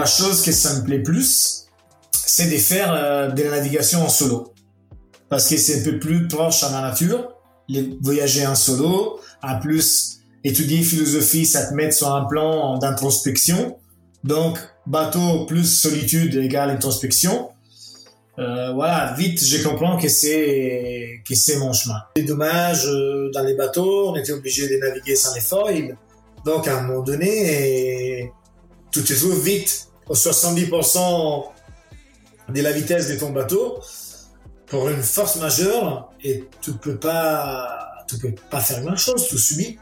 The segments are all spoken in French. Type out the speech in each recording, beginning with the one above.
la chose que ça me plaît plus, c'est de faire euh, de la navigation en solo. Parce que c'est un peu plus proche à la nature, voyager en solo, en plus étudier philosophie, ça te met sur un plan d'introspection. Donc, bateau plus solitude égale introspection. Euh, voilà, vite, je comprends que c'est que c'est mon chemin. C'est dommage, euh, dans les bateaux, on était obligé de naviguer sans les foils. Donc, à un moment donné, tout se trouve vite, 70% de la vitesse de ton bateau, pour une force majeure, et tu peux pas, tu peux pas faire grand chose, tu subis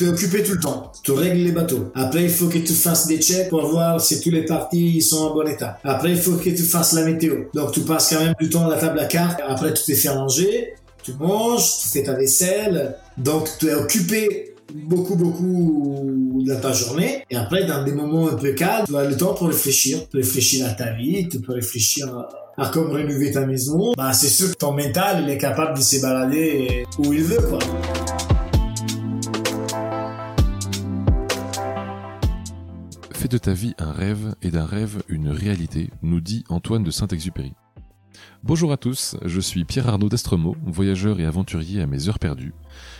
tu es occupé tout le temps. Tu règles les bateaux. Après, il faut que tu fasses des checks pour voir si tous les parties sont en bon état. Après, il faut que tu fasses la météo. Donc, tu passes quand même du temps à la table à carte. Après, tu t'es fait manger, tu manges, tu fais ta vaisselle. Donc, tu es occupé beaucoup, beaucoup dans ta journée. Et après, dans des moments un peu calmes, tu as le temps pour réfléchir. Tu peux réfléchir à ta vie, tu peux réfléchir à, comment rénover ta maison. Bah, c'est sûr que ton mental, il est capable de se balader où il veut, quoi. Fais de ta vie un rêve et d'un rêve une réalité, nous dit Antoine de Saint-Exupéry. Bonjour à tous, je suis Pierre Arnaud d'Estremaux, voyageur et aventurier à mes heures perdues.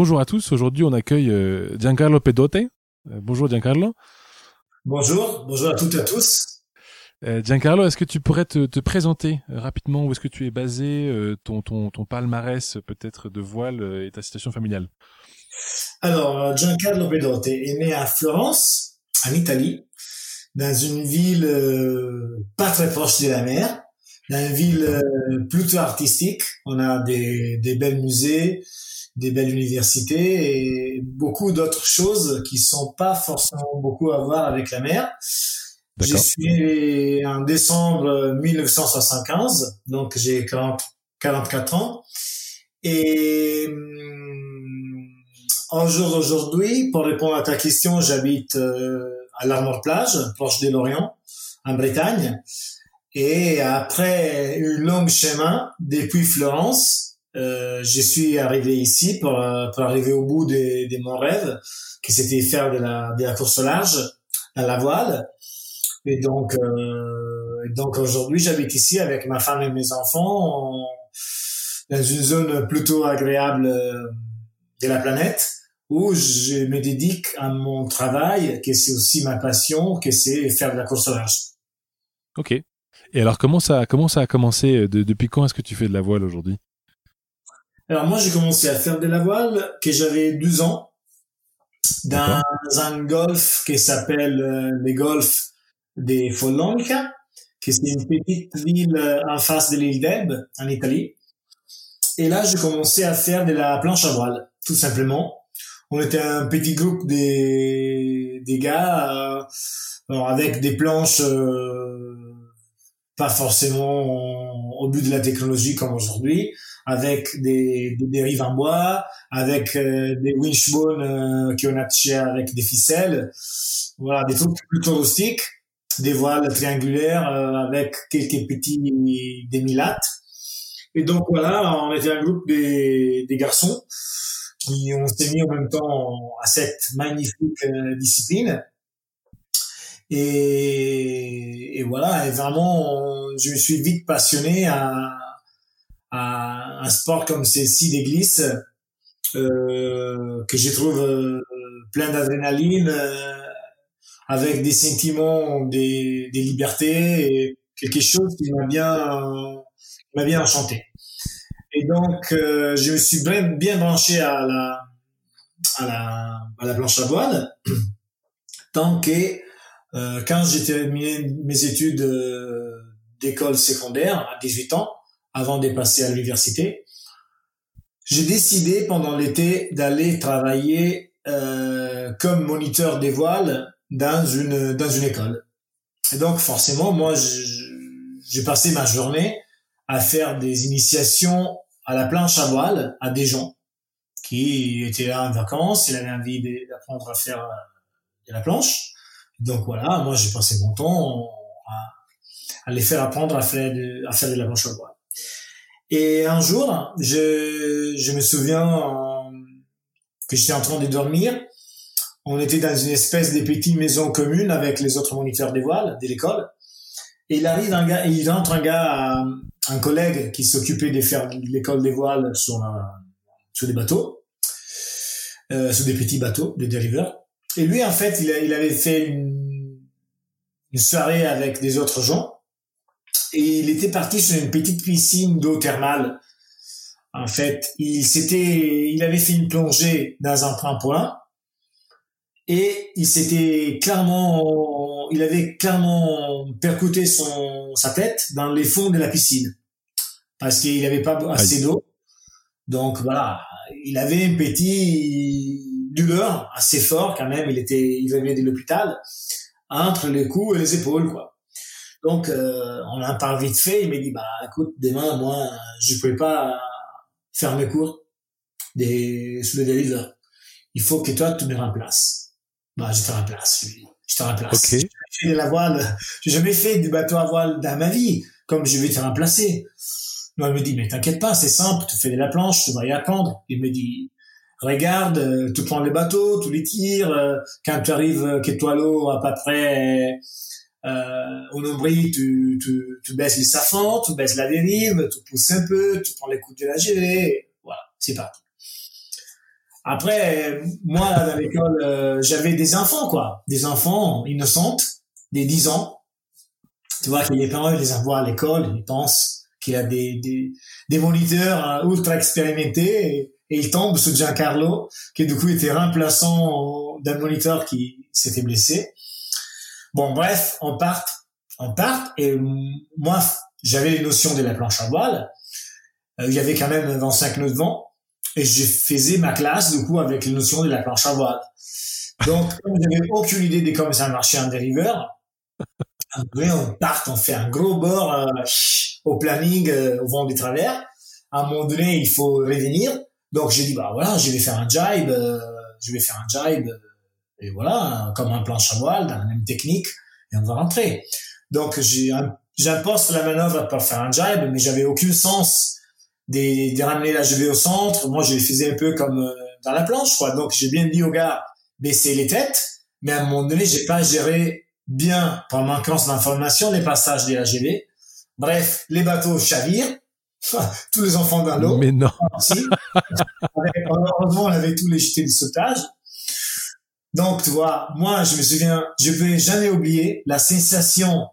Bonjour à tous, aujourd'hui on accueille euh, Giancarlo Pedote. Euh, bonjour Giancarlo. Bonjour, bonjour à toutes et à tous. Euh, Giancarlo, est-ce que tu pourrais te, présenter rapidement? Où est-ce que tu es basé, ton, ton, ton palmarès peut-être de voile et ta situation familiale? Alors, Giancarlo Pedote est né à Florence, en Italie, dans une ville pas très proche de la mer, dans une ville plutôt artistique. On a des, des belles musées, des belles universités et beaucoup d'autres choses qui sont pas forcément beaucoup à voir avec la mer. Je suis en décembre 1975, donc j'ai 44 ans. Et en jour d'aujourd'hui, pour répondre à ta question, j'habite euh, à l'Armor Plage, proche de Lorient, en Bretagne. Et après une longue chemin depuis Florence, euh, je suis arrivé ici pour, pour arriver au bout de, de mon rêve, qui c'était faire de la, de la course au large à la voile. Et donc, euh, donc aujourd'hui, j'habite ici avec ma femme et mes enfants dans une zone plutôt agréable euh, de la planète où je me dédique à mon travail, que c'est aussi ma passion, que c'est faire de la course au large. Ok. Et alors, comment ça, comment ça a commencé euh, Depuis quand est-ce que tu fais de la voile aujourd'hui? Alors, moi, j'ai commencé à faire de la voile que j'avais 12 ans dans un golf qui s'appelle euh, le golf des Follonica, qui c'est une petite ville euh, en face de l'île d'Elbe, en Italie. Et là, j'ai commencé à faire de la planche à voile, tout simplement. On était un petit groupe des, des gars euh, avec des planches euh, pas forcément au but de la technologie comme aujourd'hui, avec des, des dérives en bois, avec euh, des winchbones qui ont attaché avec des ficelles, voilà, des trucs plutôt rustiques, des voiles triangulaires avec quelques petits démilates. Et donc voilà, on était un groupe des, des garçons qui ont s'est mis en même temps à cette magnifique euh, discipline. Et, et, voilà, et vraiment, je me suis vite passionné à un sport comme celle-ci des glisses, euh, que je trouve euh, plein d'adrénaline, euh, avec des sentiments, des, des libertés, et quelque chose qui m'a bien, m'a bien enchanté. Et donc, euh, je me suis bien, branché à la, à la, à la planche à voile, tant que euh, quand j'ai terminé mes études euh, d'école secondaire à 18 ans, avant de passer à l'université, j'ai décidé pendant l'été d'aller travailler euh, comme moniteur des voiles dans une dans une école. Donc forcément, moi, j'ai passé ma journée à faire des initiations à la planche à voile à des gens qui étaient là en vacances, il avait envie d'apprendre à faire euh, de la planche. Donc voilà, moi j'ai passé mon temps à, les faire apprendre à faire de, à faire de la planche à voile. Et un jour, je, je me souviens euh, que j'étais en train de dormir. On était dans une espèce de petite maison commune avec les autres moniteurs des voiles de l'école. Et il arrive un gars, il rentre un gars, un collègue qui s'occupait de faire l'école des voiles sur, sur des bateaux, euh, sur des petits bateaux, des dériveurs. Et lui, en fait, il, avait fait une soirée avec des autres gens et il était parti sur une petite piscine d'eau thermale. En fait, il s'était, il avait fait une plongée dans un point et il s'était clairement, il avait clairement percuté son sa tête dans les fonds de la piscine parce qu'il n'avait pas assez d'eau. Donc voilà, il avait un petit douleur assez fort quand même. Il était, il venait de l'hôpital entre les coups et les épaules quoi. Donc, euh, on en parle vite fait. Il m'a dit, bah, écoute, demain, moi, je ne pouvais pas faire mes cours des, sous le deliver. Il faut que toi, tu me remplaces. Bah, je te remplace, Je te remplace. Okay. J'ai fait de la voile. J'ai jamais fait du bateau à voile dans ma vie. Comme je vais te remplacer. Non, il me dit, mais t'inquiète pas, c'est simple. Tu fais de la planche, tu vas y apprendre. Il me dit, regarde, euh, tu prends les bateaux, tu les tires. Euh, quand tu arrives, que toi l'eau à peu près euh, au nombril, tu, tu, tu baisses les safrans, tu baisses la dérive, tu pousses un peu, tu prends les coups de la gelée, voilà, c'est parti. Après, moi, à l'école, euh, j'avais des enfants, quoi, des enfants innocentes, des 10 ans. Tu vois que les parents, ils les envoient à l'école, ils pensent qu'il y a des, des, des moniteurs euh, ultra expérimentés et, et ils tombent sur Giancarlo, qui du coup était remplaçant d'un moniteur qui s'était blessé. Bon, bref, on part, on part, et moi, j'avais les notions de la planche à voile. Euh, il y avait quand même 25 nœuds de vent, et je faisais ma classe, du coup, avec les notions de la planche à voile. Donc, j'avais aucune idée de comment ça marchait un dériveur, on part, on fait un gros bord euh, au planning, euh, au vent du travers. À un moment donné, il faut revenir. Donc, j'ai dit, bah voilà, je vais faire un jibe, je vais faire un jibe et voilà, comme un planche à voile, dans la même technique, et on va rentrer. Donc, j'impose la manœuvre pour faire un jibe, mais j'avais aucun sens de, de ramener la au centre. Moi, je faisais un peu comme euh, dans la planche, quoi. Donc, j'ai bien dit aux gars, baisser les têtes, mais à un moment donné, j'ai pas géré bien, par manquance d'information, les passages de la. Bref, les bateaux chavirent, tous les enfants dans l'eau. Mais non. Heureusement, on avait tous les jetés de sautage. Donc, tu vois, moi, je me souviens, je vais jamais oublier la sensation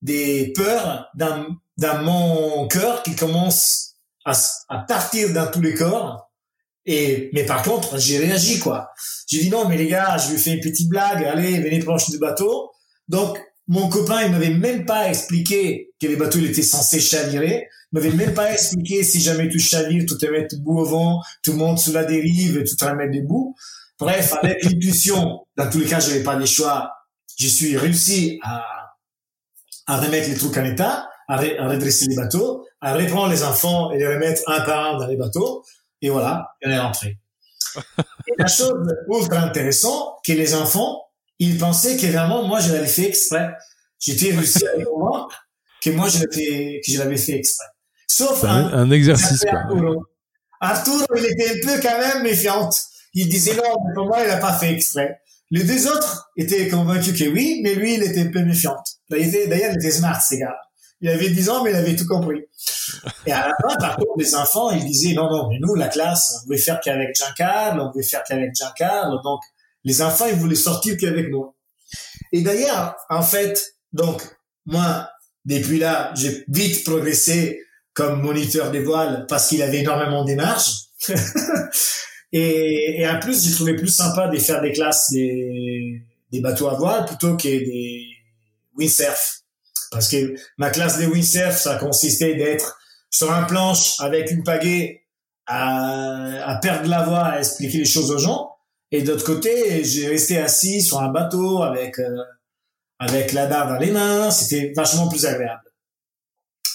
des peurs dans, dans mon cœur qui commence à, à partir dans tous les corps. Et, mais par contre, j'ai réagi, quoi. J'ai dit non, mais les gars, je lui fais une petite blague, allez, venez proche du bateau. Donc, mon copain, il m'avait même pas expliqué que les bateaux, il était censé chavirer. Il m'avait même pas expliqué si jamais tu chavires, tu te mets debout au vent, tu montes sous la dérive et tu te debout. Bref, avec l'intuition, dans tous les cas, je n'avais pas les choix. Je suis réussi à, à remettre les trucs en état, à, redresser les bateaux, à reprendre les enfants et les remettre un par un dans les bateaux. Et voilà, on est rentré. et la chose ultra intéressante, que les enfants, ils pensaient que vraiment, moi, je l'avais fait exprès. J'étais réussi à moi que moi, je l'avais, que je l'avais fait exprès. Sauf un, un, exercice. Arturo. Arturo, il était un peu quand même méfiante. Il disait non, mais pour moi, il n'a pas fait exprès. Les deux autres étaient convaincus que oui, mais lui, il était un peu méfiant. D'ailleurs, il était smart, ces gars. Il avait 10 ans, mais il avait tout compris. Et à la fin, par contre, les enfants, ils disaient, non, non, mais nous, la classe, on voulait faire qu'avec Giancarlo, on voulait faire qu'avec Giancarlo. Donc, les enfants, ils voulaient sortir qu'avec nous. Et d'ailleurs, en fait, donc, moi, depuis là, j'ai vite progressé comme moniteur des voiles parce qu'il avait énormément de marge. Et, et en plus, j'ai trouvé plus sympa de faire des classes des, des bateaux à voile plutôt que des windsurf. Parce que ma classe des windsurf, ça consistait d'être sur un planche avec une pagaie à, à perdre la voix, à expliquer les choses aux gens. Et d'autre côté, j'ai resté assis sur un bateau avec euh, avec la barre dans les mains, c'était vachement plus agréable.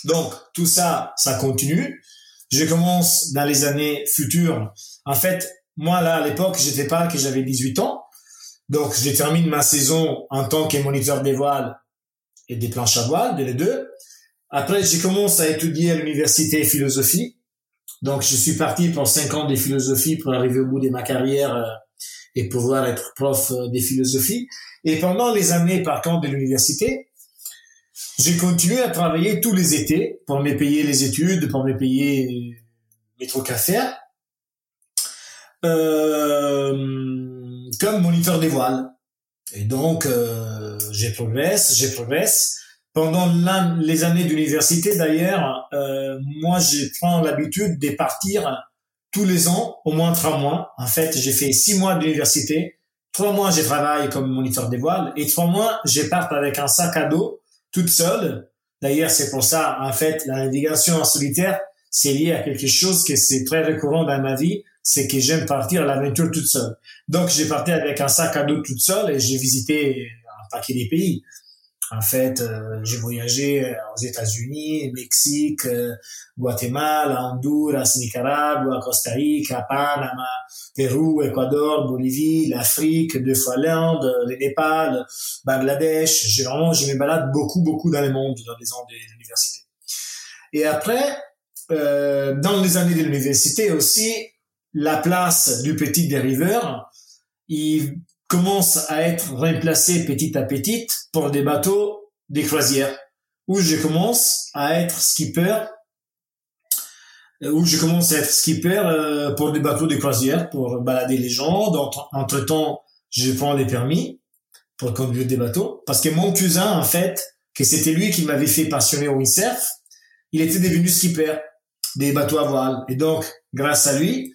Donc tout ça, ça continue. Je commence dans les années futures. En fait, moi là à l'époque, j'étais pas que j'avais 18 ans. Donc je termine ma saison en tant que moniteur des voiles et des planches à voile, les deux. Après, j'ai commencé à étudier à l'université philosophie. Donc, je suis parti pour cinq ans de philosophie pour arriver au bout de ma carrière euh, et pouvoir être prof euh, de philosophie. Et pendant les années, par contre, de l'université, j'ai continué à travailler tous les étés pour me payer les études, pour me payer mes trucs à faire, euh, comme moniteur des voiles. Et donc, euh, j'ai progresse, j'ai progresse. Pendant les années d'université, d'ailleurs, euh, moi, j'ai prends l'habitude de partir tous les ans, au moins trois mois. En fait, j'ai fait six mois d'université. Trois mois, j'ai travaillé comme moniteur des voiles. Et trois mois, je pars avec un sac à dos, toute seule. D'ailleurs, c'est pour ça, en fait, la navigation en solitaire, c'est lié à quelque chose que c'est très récurrent dans ma vie, c'est que j'aime partir à l'aventure toute seule. Donc, j'ai parti avec un sac à dos toute seule et j'ai visité un paquet des pays. En fait, euh, j'ai voyagé aux États-Unis, Mexique, euh, Guatemala, Honduras, Nicaragua, Costa Rica, Panama, Pérou, Équateur, Bolivie, l'Afrique, deux fois l'Inde, le Népal, Bangladesh. J'ai vraiment, je me balade beaucoup, beaucoup dans le monde, dans les ans de l'université. Et après, euh, dans les années de l'université aussi, la place du petit dériveur, il commence à être remplacé petit à petit pour des bateaux des croisières où je commence à être skipper euh, où je commence à être skipper euh, pour des bateaux de croisière pour balader les gens. Donc entre temps je prends les permis pour conduire des bateaux parce que mon cousin en fait que c'était lui qui m'avait fait passionner au windsurf il était devenu skipper des bateaux à voile. Et donc grâce à lui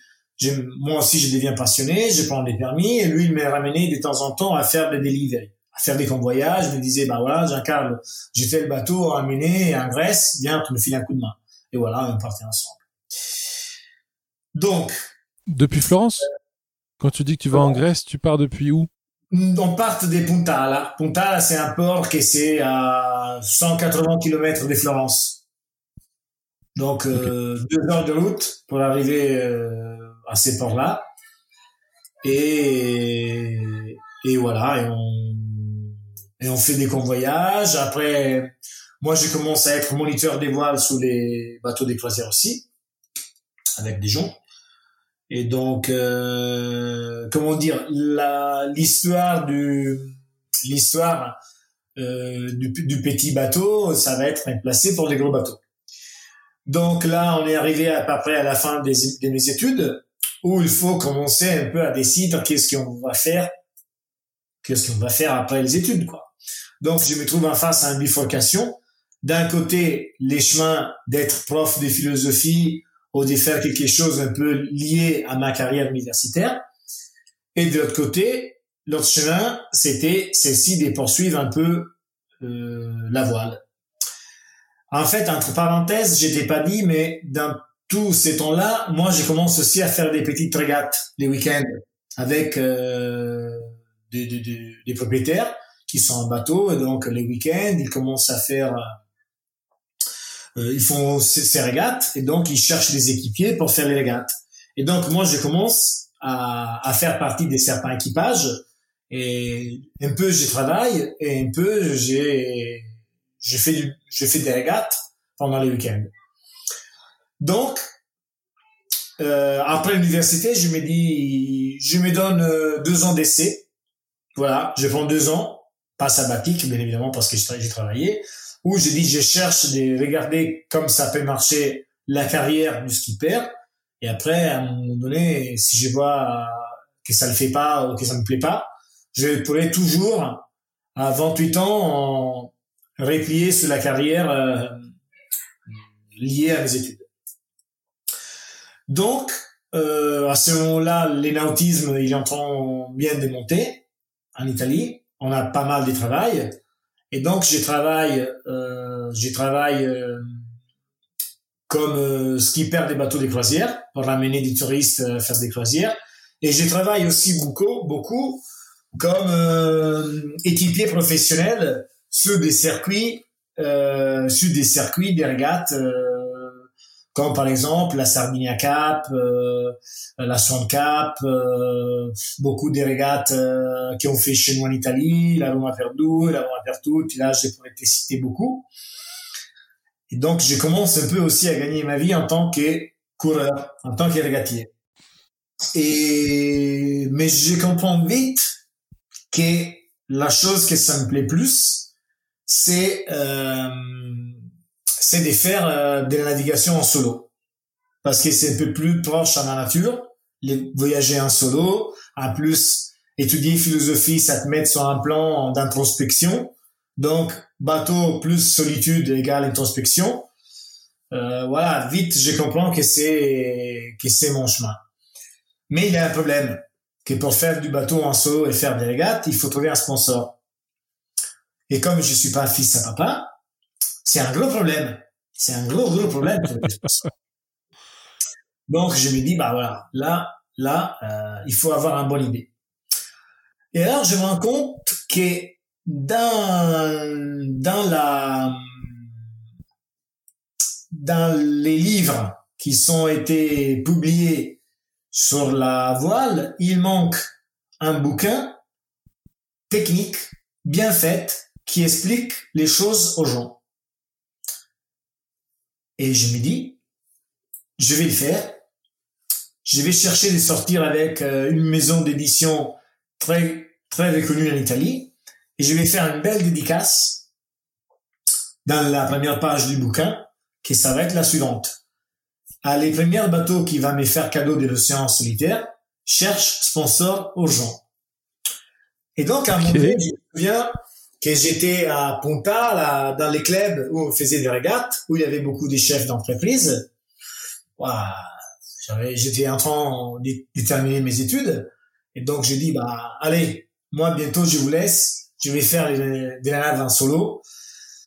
moi aussi, je deviens passionné, je prends des permis, et lui, il m'a ramené de temps en temps à faire des deliveries, à faire des convoyages. Il me disait, bah voilà, Jean-Carl, j'ai fait le bateau à mener en Grèce, viens, tu me files un coup de main. Et voilà, on partait ensemble. Donc. Depuis Florence? Quand tu dis que tu vas en Grèce, tu pars depuis où? On part des Punta là. Punta, c'est un port qui est à 180 km de Florence. Donc, euh, deux heures de route pour arriver euh, à ces ports-là. Et, et voilà, et on, et on fait des convoyages. Après, moi, je commence à être moniteur des voiles sous les bateaux des croisières aussi, avec des gens. Et donc, euh, comment dire, l'histoire du l'histoire euh, du, du, petit bateau, ça va être placé pour les gros bateaux. Donc là, on est arrivé à peu près à la fin des, de mes études où il faut commencer un peu à décider qu'est-ce qu'on va faire, qu'est-ce qu'on va faire après les études, quoi. Donc, je me trouve en face à une bifurcation. D'un côté, les chemins d'être prof de philosophie ou de faire quelque chose un peu lié à ma carrière universitaire. Et de l'autre côté, l'autre chemin, c'était celle-ci de poursuivre un peu euh, la voile. En fait, entre parenthèses, j'étais pas dit, mais dans tous ces temps-là, moi, je commence aussi à faire des petites régates les week-ends avec euh, des, des, des, propriétaires qui sont en bateau. Et donc, les week-ends, ils commencent à faire... Euh, ils font ces, ces, régates et donc ils cherchent des équipiers pour faire les régates. Et donc, moi, je commence à, à faire partie des certains équipages et un peu, je travaille et un peu, j'ai je fais je fais des régates pendant les week-ends. Donc, euh, après l'université, je me dis, je me donne euh, deux ans d'essai. Voilà, je prends deux ans, pas sabbatique, bien évidemment, parce que j'ai travaillé, où je dis, je cherche de regarder comme ça peut marcher la carrière du skipper. Et après, à un moment donné, si je vois que ça le fait pas ou que ça me plaît pas, je pourrais toujours, à 28 ans, replier sur la carrière euh, liée à mes études. Donc, euh, à ce moment-là, l'énautisme, il est en bien de monter en Italie. On a pas mal de travail. Et donc, je travaille, euh, je travaille euh, comme skipper des bateaux de croisière pour ramener des touristes à faire des croisières. Et je travaille aussi beaucoup, beaucoup comme équipier professionnel sur des circuits, sur des circuits des régates, comme par exemple la Sardinia Cup, euh, la Swan Cup, euh, beaucoup des régates euh, qui ont fait chez nous en Italie, la Roma Perdue, la Roma Pertutti, là je pourrais te citer beaucoup. Et donc je commence un peu aussi à gagner ma vie en tant que coureur, en tant que régatier. Et mais je comprends vite que la chose que ça me plaît plus, c'est euh, c'est de faire euh, de la navigation en solo. Parce que c'est un peu plus proche à la nature, les voyager en solo, en plus étudier philosophie, ça te met sur un plan d'introspection. Donc, bateau plus solitude égale introspection. Euh, voilà, vite, je comprends que c'est que c'est mon chemin. Mais il y a un problème que pour faire du bateau en solo et faire des régates, il faut trouver un sponsor. Et comme je suis pas fils à papa, c'est un gros problème. C'est un gros, gros problème. Donc, je me dis, bah voilà, là, là, euh, il faut avoir une bonne idée. Et alors, je me rends compte que dans, dans la, dans les livres qui sont été publiés sur la voile, il manque un bouquin technique, bien fait, qui explique les choses aux gens. Et je me dis, je vais le faire. Je vais chercher de sortir avec euh, une maison d'édition très, très reconnue en Italie. Et je vais faire une belle dédicace dans la première page du bouquin, qui ça va être la suivante à les premiers bateaux qui va me faire cadeau de l'océan solitaire, cherche sponsor aux gens. Et donc, à un moment donné, je me souviens que j'étais à Ponta, là, dans les clubs où on faisait des régates, où il y avait beaucoup de chefs d'entreprise. j'étais en train de terminer mes études. Et donc, j'ai dit, bah, allez, moi, bientôt, je vous laisse. Je vais faire des naves en solo.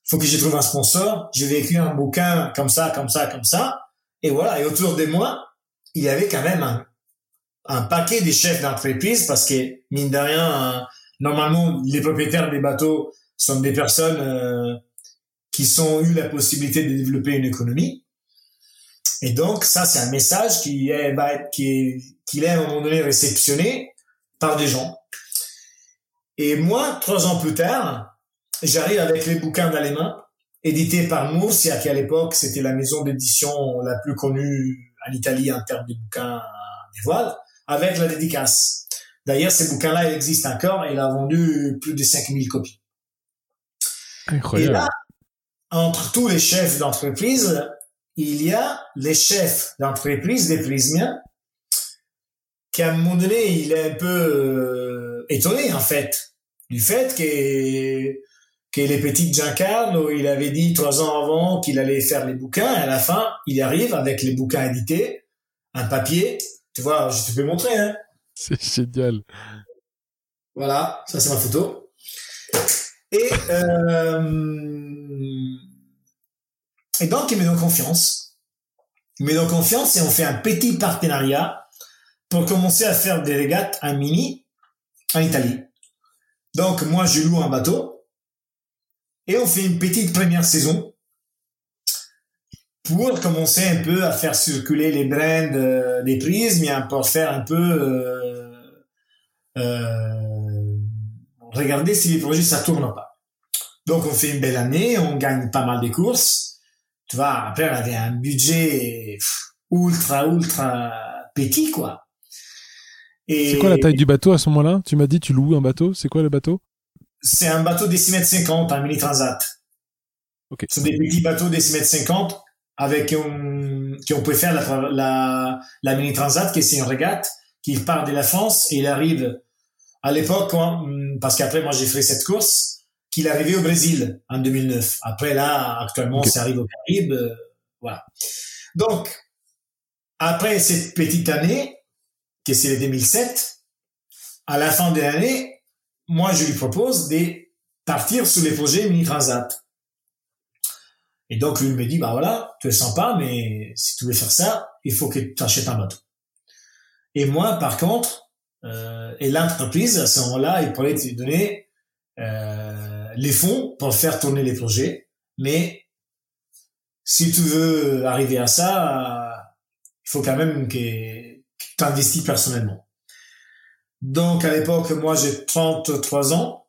Faut que je trouve un sponsor. Je vais écrire un bouquin comme ça, comme ça, comme ça. Et voilà, et autour de moi, il y avait quand même un, un paquet de chefs d'entreprise parce que, mine de rien, normalement, les propriétaires des bateaux sont des personnes euh, qui ont eu la possibilité de développer une économie. Et donc, ça, c'est un message qui est, va qui est, qui est à un moment donné réceptionné par des gens. Et moi, trois ans plus tard, j'arrive avec les bouquins dans les mains édité par Murcia, qui à l'époque c'était la maison d'édition la plus connue en Italie en termes de bouquins des voiles, avec la dédicace. D'ailleurs, ces bouquins-là, existent encore et il a vendu plus de 5000 copies. Incroyable. Et là, entre tous les chefs d'entreprise, il y a les chefs d'entreprise des prismiens qui à un moment donné, il est un peu euh, étonné en fait du fait que que les petites Giancarlo, il avait dit trois ans avant qu'il allait faire les bouquins, et à la fin, il arrive avec les bouquins édités, un papier. Tu vois, je te peux montrer, hein. C'est génial. Voilà, ça c'est ma photo. Et, euh, et donc, il me donne confiance. Il me donne confiance et on fait un petit partenariat pour commencer à faire des régates à mini en Italie. Donc, moi, je loue un bateau et on fait une petite première saison pour commencer un peu à faire circuler les brands des prises, mais pour faire un peu euh, regarder si les projets ça tourne pas. Donc on fait une belle année, on gagne pas mal de courses. Tu vois, après on avait un budget ultra ultra petit quoi. C'est quoi la taille du bateau à ce moment-là? Tu m'as dit tu loues un bateau, c'est quoi le bateau? C'est un bateau des 6 mètres 50, un mini transat. Okay. C'est des petits bateaux des 6 mètres 50 avec un, qui on peut faire la, la, la mini transat qui est une régate qui part de la France et il arrive à l'époque hmm, parce qu'après moi j'ai fait cette course qu'il arrivait au Brésil en 2009. Après là actuellement okay. ça arrive au Caraïbes, euh, voilà. Donc après cette petite année qui c'est le 2007, à la fin de l'année moi, je lui propose de partir sur les projets mini transat. Et donc, lui me dit, bah voilà, tu es sympa, mais si tu veux faire ça, il faut que tu achètes un bateau. Et moi, par contre, et l'entreprise, à ce moment-là, il pourrait te donner euh, les fonds pour faire tourner les projets. Mais si tu veux arriver à ça, il faut quand même que, tu investis personnellement. Donc à l'époque, moi j'ai 33 ans.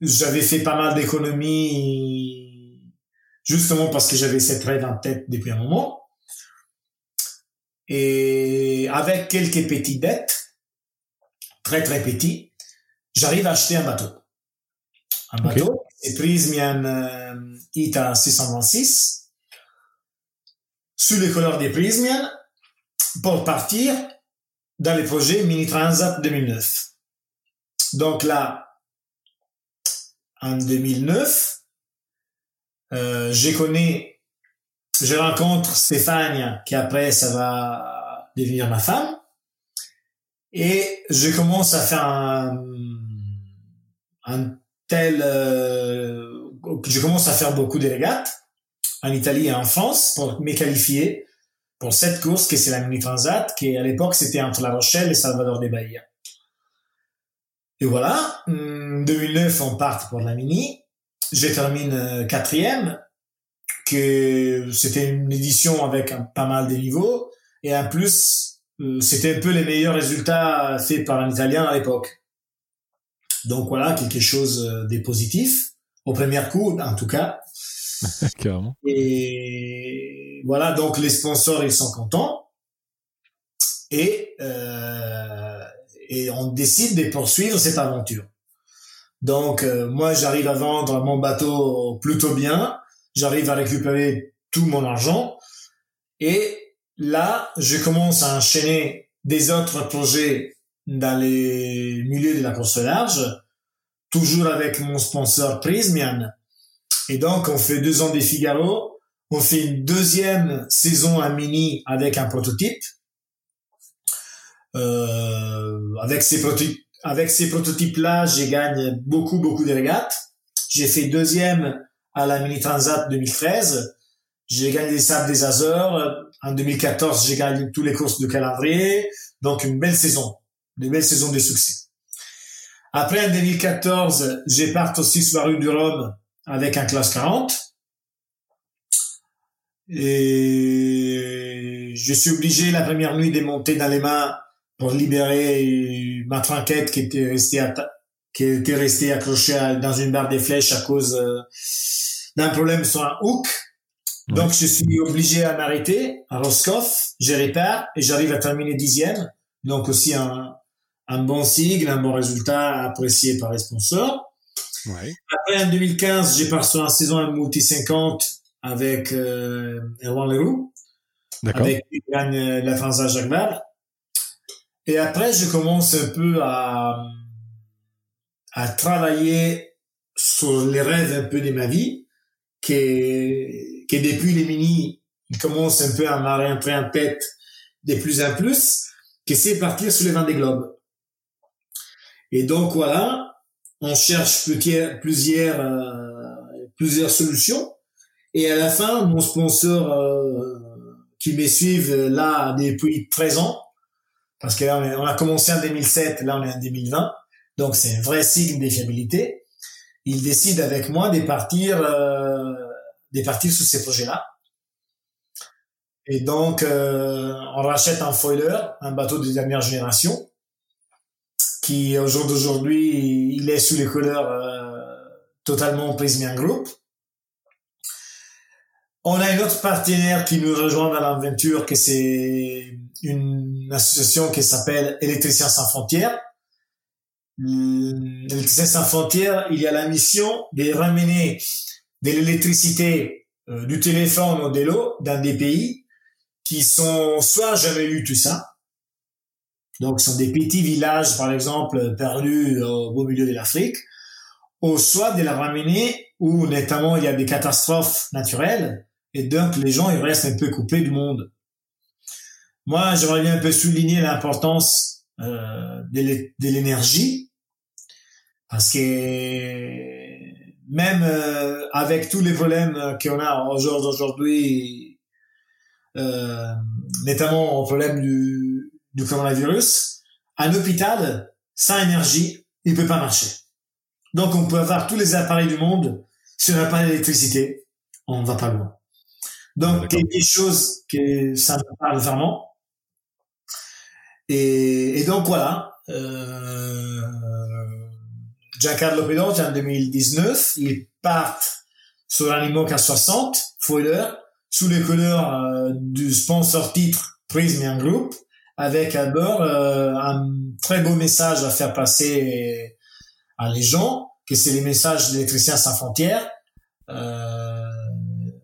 J'avais fait pas mal d'économies justement parce que j'avais cette rêve en tête depuis un moment. Et avec quelques petites dettes, très très petits, j'arrive à acheter un bateau. Un bateau, c'est Prismian euh, ITA 626, sous les couleurs des Prismian, pour partir dans les projets Mini Transat 2009. Donc là, en 2009, euh, j'ai connu, je rencontre Stéphane, qui après ça va devenir ma femme, et je commence à faire un, un tel, euh, je commence à faire beaucoup de régates en Italie et en France pour me qualifier pour cette course que c'est la Mini Transat, qui à l'époque c'était entre La Rochelle et Salvador de Bahia. Et voilà, 2009 on part pour la Mini, je termine euh, quatrième, que c'était une édition avec pas mal de niveaux, et en plus c'était un peu les meilleurs résultats faits par un Italien à l'époque. Donc voilà, quelque chose euh, de positif, au premier coup en tout cas. Carrément. Et voilà, donc les sponsors, ils sont contents. Et, euh, et on décide de poursuivre cette aventure. Donc euh, moi, j'arrive à vendre mon bateau plutôt bien. J'arrive à récupérer tout mon argent. Et là, je commence à enchaîner des autres projets dans les milieux de la course large, toujours avec mon sponsor Prismian, et donc, on fait deux ans des Figaro. On fait une deuxième saison à Mini avec un prototype. Euh, avec ces prototypes-là, j'ai gagné beaucoup, beaucoup de régates. J'ai fait deuxième à la Mini Transat 2013. J'ai gagné les sables des Azores. En 2014, j'ai gagné toutes les courses de calendrier. Donc, une belle saison. Une belle saison de succès. Après, en 2014, j'ai parti aussi sur la rue du Rhum avec un classe 40. Et je suis obligé la première nuit de monter dans les mains pour libérer ma trinquette qui était restée qui était accrochée dans une barre des flèches à cause euh, d'un problème sur un hook. Donc je suis obligé à m'arrêter à Roscoff, je répare et j'arrive à terminer dixième. Donc aussi un, un bon signe, un bon résultat apprécié par les sponsors. Après, en 2015, j'ai parti sur la saison un multi 50 avec euh, Erwan Leroux. Avec qui gagne euh, la France à Jacques Vabre. Et après, je commence un peu à, à travailler sur les rêves un peu de ma vie, que, que depuis les mini, il commence un peu à m'arrêter rentrer en tête de plus en plus, que c'est partir sur les vents des globes. Et donc voilà, on cherche plusieurs euh, plusieurs solutions et à la fin mon sponsor euh, qui me suivent là depuis 13 ans parce que là on a commencé en 2007 là on est en 2020 donc c'est un vrai signe de fiabilité il décide avec moi de partir euh, de partir sur ces projets là et donc on rachète un foiler un bateau de dernière génération qui au jour d'aujourd'hui, il est sous les couleurs euh, totalement Prismian Group. On a une autre partenaire qui nous rejoint dans l'aventure, que c'est une association qui s'appelle Électriciens sans frontières. Électriciens sans frontières, il y a la mission de ramener de l'électricité euh, du téléphone au délo dans des pays qui sont soit jamais eu tout ça, donc, ce sont des petits villages, par exemple, perdus au beau milieu de l'Afrique, ou soit de la ramener où, notamment, il y a des catastrophes naturelles, et donc les gens, ils restent un peu coupés du monde. Moi, j'aimerais bien un peu souligner l'importance euh, de l'énergie, parce que même euh, avec tous les problèmes qu'on a aujourd'hui, euh, notamment au problème du, du coronavirus, un hôpital sans énergie, il peut pas marcher. Donc on peut avoir tous les appareils du monde, si on n'a pas d'électricité, on va pas loin. Donc quelque chose que ça me parle vraiment. Et, et donc voilà, euh, Giancarlo Pedrotti en 2019, il part sur un K 60 foiler sous les couleurs euh, du sponsor titre Prismian Group avec à bord euh, un très beau message à faire passer à les gens que c'est les messages d'électriciens sans frontières euh,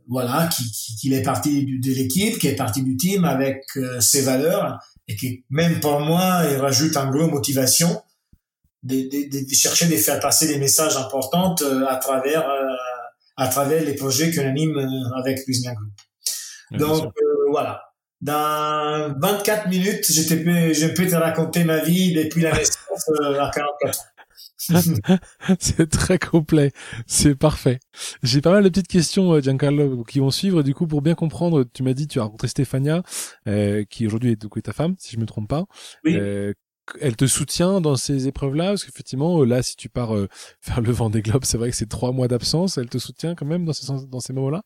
voilà qui, est parti de l'équipe qui est parti du team avec ses valeurs et qui même pour moi il rajoute un gros motivation de, de, de, chercher de faire passer des messages importants euh, à travers euh, à travers les projets qu'on anime euh, avec Cuisinian Group. Donc voilà. Dans 24 minutes, j'étais, je peux te raconter ma vie depuis la naissance à 44 ans. c'est très complet, c'est parfait. J'ai pas mal de petites questions, Giancarlo, qui vont suivre. Du coup, pour bien comprendre, tu m'as dit, tu as rencontré Stéphania, euh, qui aujourd'hui est, est ta femme, si je me trompe pas. Oui. Euh, elle te soutient dans ces épreuves-là? Parce qu'effectivement, euh, là, si tu pars euh, faire le vent des globes, c'est vrai que c'est trois mois d'absence. Elle te soutient quand même dans ces, dans ces moments-là?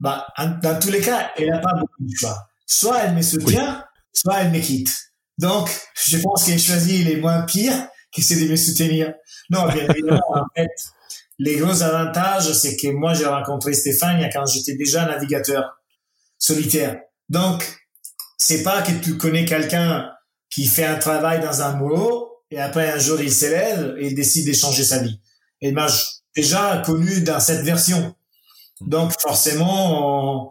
Bah, Dans tous les cas, elle n'a pas beaucoup de choix. Soit elle me soutient, soit elle me quitte. Donc, je pense qu'elle choisit les moins pires, qui c'est de me soutenir. Non, bien évidemment, en fait, les gros avantages, c'est que moi, j'ai rencontré Stéphane quand j'étais déjà navigateur solitaire. Donc, c'est pas que tu connais quelqu'un qui fait un travail dans un boulot et après un jour il s'élève et il décide d'échanger sa vie. Et ben déjà connu dans cette version. Donc forcément,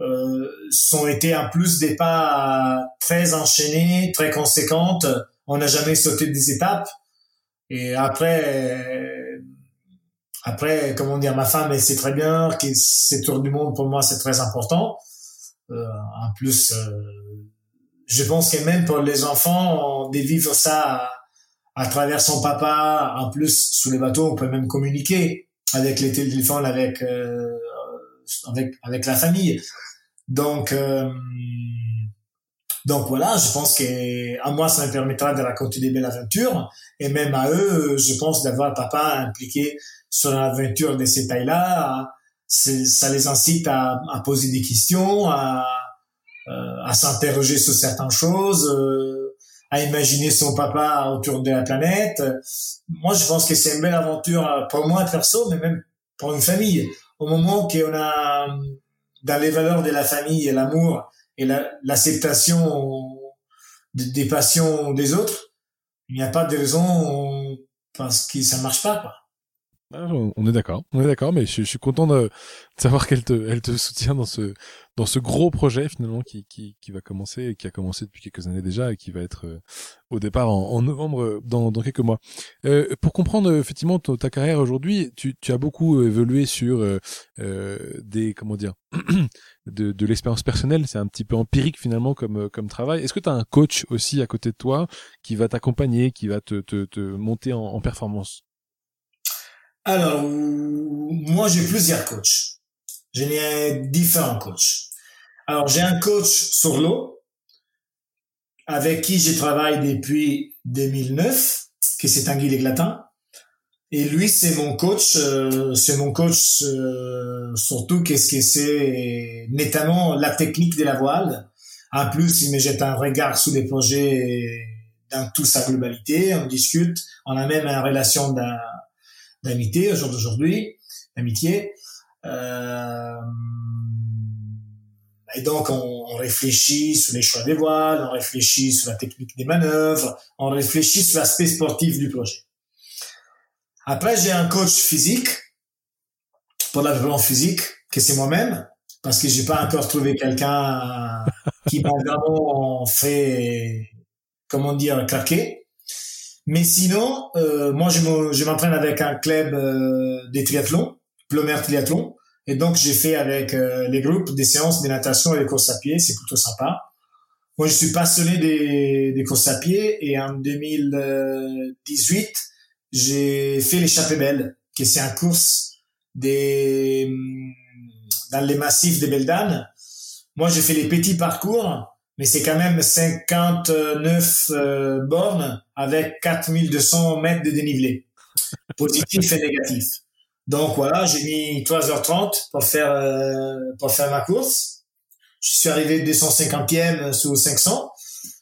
euh, sont été en plus des pas très enchaînés, très conséquentes. On n'a jamais sauté des étapes. Et après, après, comment dire, ma femme, elle sait très bien que ces tours du monde pour moi c'est très important. Euh, en plus, euh, je pense que même pour les enfants, de vivre ça à, travers son papa, en plus sous les bateaux, on peut même communiquer avec les téléphones, avec euh, avec avec la famille. Donc euh, donc voilà, je pense que à moi ça me permettra de raconter des belles aventures. Et même à eux, je pense d'avoir papa impliqué sur l'aventure de ces tailles-là, ça les incite à, à poser des questions, à à s'interroger sur certaines choses, euh, à imaginer son papa autour de la planète. Moi, je pense que c'est une belle aventure euh, pour moi perso, mais même pour une famille. Au moment qu'on a dans les valeurs de la famille et l'amour et l'acceptation des passions des autres, il n'y a pas de raison parce que ça marche pas. Quoi. Ah, on est d'accord, on est d'accord, mais je, suis content de, savoir qu'elle te, elle te soutient dans ce, dans ce gros projet finalement qui, va commencer, et qui a commencé depuis quelques années déjà et qui va être euh, au départ en, novembre euh, dans, dans quelques mois. Euh, pour comprendre effectivement ta, carrière aujourd'hui, tu, tu as beaucoup évolué sur des, comment dire, de, l'expérience personnelle. C'est un petit peu empirique finalement comme, travail. Est-ce que tu as un coach aussi à côté de toi qui va t'accompagner, qui va te, te, te monter en performance? Alors, moi, j'ai plusieurs coachs. J'ai différents coachs. Alors, j'ai un coach sur l'eau avec qui je travaille depuis 2009, qui c'est Tanguy Léglatin. Et lui, c'est mon coach, euh, c'est mon coach euh, surtout qu'est-ce que c'est, notamment la technique de la voile. En plus, il me jette un regard sur les projets dans toute sa globalité. On discute, on a même une relation d'un d'amitié au jour d'aujourd'hui, d'amitié. Euh, et donc, on, réfléchit sur les choix des voiles, on réfléchit sur la technique des manœuvres, on réfléchit sur l'aspect sportif du projet. Après, j'ai un coach physique pour la développement physique, que c'est moi-même, parce que j'ai pas encore trouvé quelqu'un qui m'a vraiment fait, comment dire, craquer. Mais sinon, euh, moi, je m'entraîne avec un club euh, des triathlons, Plomer Triathlon. Et donc, j'ai fait avec euh, les groupes des séances de natation et des courses à pied. C'est plutôt sympa. Moi, je suis passionné des, des courses à pied. Et en 2018, j'ai fait l'échappée belle, qui c'est un course des, dans les massifs des Beldanes. Moi, j'ai fait les petits parcours mais c'est quand même 59 euh, bornes avec 4200 mètres de dénivelé, positif et négatif. Donc voilà, j'ai mis 3h30 pour faire euh, pour faire ma course. Je suis arrivé 250e sous 500.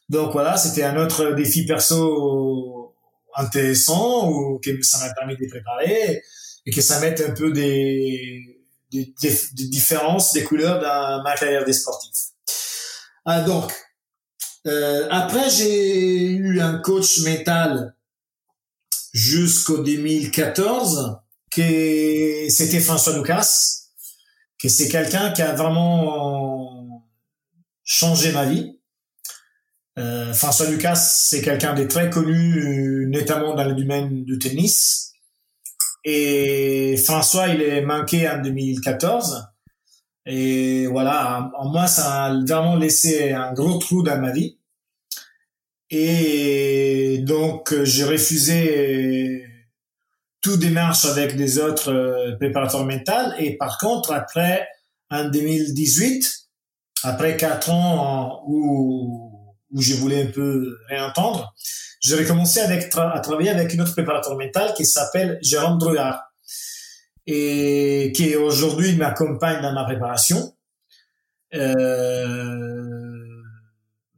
Donc voilà, c'était un autre défi perso intéressant ou que ça m'a permis de préparer et que ça mette un peu des, des, des, différences des couleurs dans ma carrière des sportifs. Ah, donc, euh, après, j'ai eu un coach mental jusqu'au 2014, qui c'était François Lucas, que c'est quelqu'un qui a vraiment changé ma vie. Euh, François Lucas, c'est quelqu'un de très connu, notamment dans le domaine du tennis. Et François, il est manqué en 2014. Et voilà, en moi, ça a vraiment laissé un gros trou dans ma vie. Et donc, j'ai refusé tout démarche avec des autres euh, préparateurs mentaux. Et par contre, après, en 2018, après quatre ans où, où je voulais un peu réentendre, j'ai recommencé avec, à travailler avec une autre préparateur mental qui s'appelle Jérôme Drouillard et qui aujourd'hui m'accompagne dans ma préparation. Euh,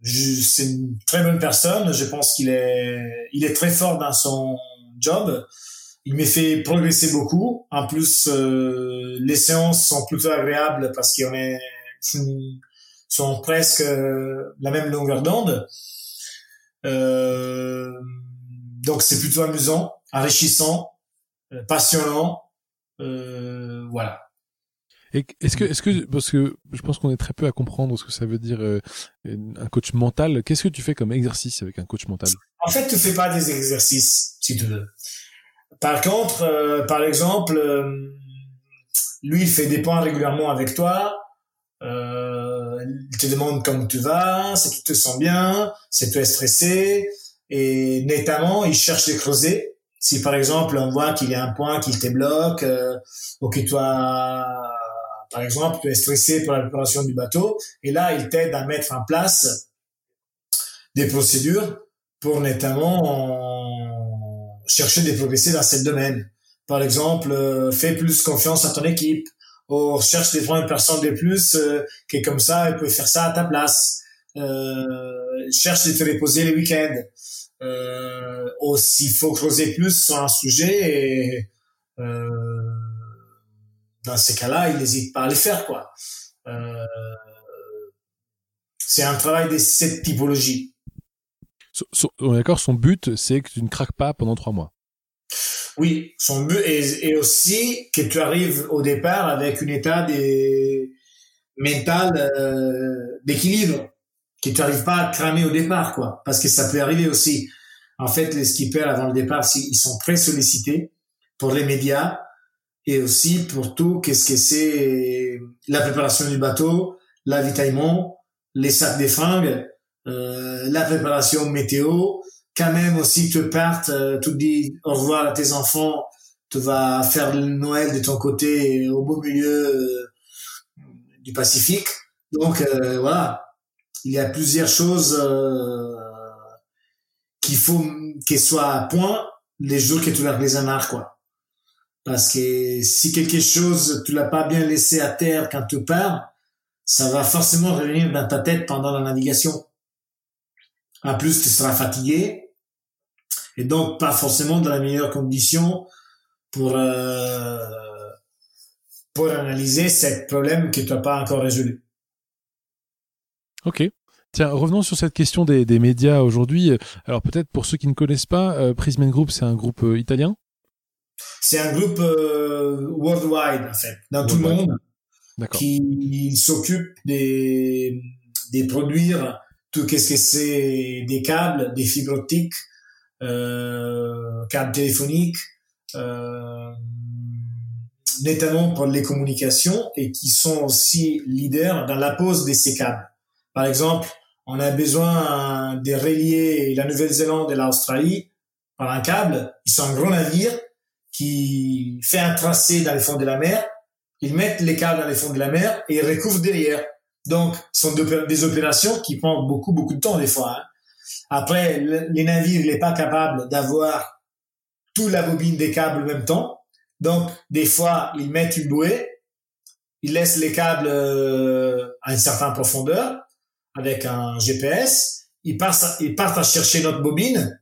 c'est une très bonne personne. Je pense qu'il est, il est très fort dans son job. Il m'a fait progresser beaucoup. En plus, euh, les séances sont plutôt agréables parce qu'on est sont presque la même longueur d'onde. Euh, donc c'est plutôt amusant, enrichissant, euh, passionnant. Euh, voilà. Est-ce que, est-ce que, parce que je pense qu'on est très peu à comprendre ce que ça veut dire euh, un coach mental. Qu'est-ce que tu fais comme exercice avec un coach mental? En fait, tu fais pas des exercices, si tu veux. Par contre, euh, par exemple, euh, lui, il fait des points régulièrement avec toi. il te demande comment tu vas, si tu te sens bien, si tu es stressé, et notamment, il cherche les creuser. Si par exemple on voit qu'il y a un point qui te bloque, ou que toi par exemple, tu es stressé pour la préparation du bateau, et là, il t'aide à mettre en place des procédures pour notamment chercher des progresser dans ce domaine. Par exemple, euh, fais plus confiance à ton équipe, ou cherche des trois personnes de plus euh, qui comme ça, elle peut faire ça à ta place. Euh, cherche de te reposer les week-ends. Euh, s'il faut creuser plus sur un sujet, et, euh, dans ces cas-là, il n'hésite pas à les faire, quoi. Euh, c'est un travail de cette typologie. on est d'accord, son but, c'est que tu ne craques pas pendant trois mois. Oui, son but est, aussi que tu arrives au départ avec un état des, mental euh, d'équilibre, que tu n'arrives pas à cramer au départ, quoi. Parce que ça peut arriver aussi. En fait, les skippers avant le départ, ils sont très sollicités pour les médias, et aussi pour tout qu'est-ce que c'est la préparation du bateau, l'avitaillement, les sacs des fringues, euh, la préparation météo, quand même aussi tu partes, euh, tu dis au revoir à tes enfants, tu vas faire le Noël de ton côté au beau milieu euh, du Pacifique. Donc voilà, il y a plusieurs choses euh, qu'il faut qu'elles soient à point les jours que tu les amarres quoi. Parce que si quelque chose, tu l'as pas bien laissé à terre quand tu pars, ça va forcément revenir dans ta tête pendant la navigation. En plus, tu seras fatigué et donc pas forcément dans la meilleure condition pour euh, pour analyser ce problème que tu n'as pas encore résolu. Ok. Tiens, revenons sur cette question des, des médias aujourd'hui. Alors peut-être pour ceux qui ne connaissent pas, euh, Prismen Group, c'est un groupe euh, italien? C'est un groupe euh, worldwide en fait, dans tout le monde, qui s'occupe des des produire tout qu'est-ce que c'est des câbles, des fibres optiques, euh, câbles téléphoniques, notamment pour les communications et qui sont aussi leaders dans la pose de ces câbles. Par exemple, on a besoin de relier la Nouvelle-Zélande et l'Australie par un câble. Ils sont un gros navire qui fait un tracé dans les fonds de la mer, ils mettent les câbles dans les fonds de la mer et ils recouvrent derrière. Donc, ce sont des opérations qui prennent beaucoup, beaucoup de temps des fois. Hein. Après, les navires, n'est pas capable d'avoir toute la bobine des câbles en même temps. Donc, des fois, ils mettent une bouée, ils laissent les câbles euh, à une certaine profondeur avec un GPS, ils partent, ils partent à chercher notre bobine,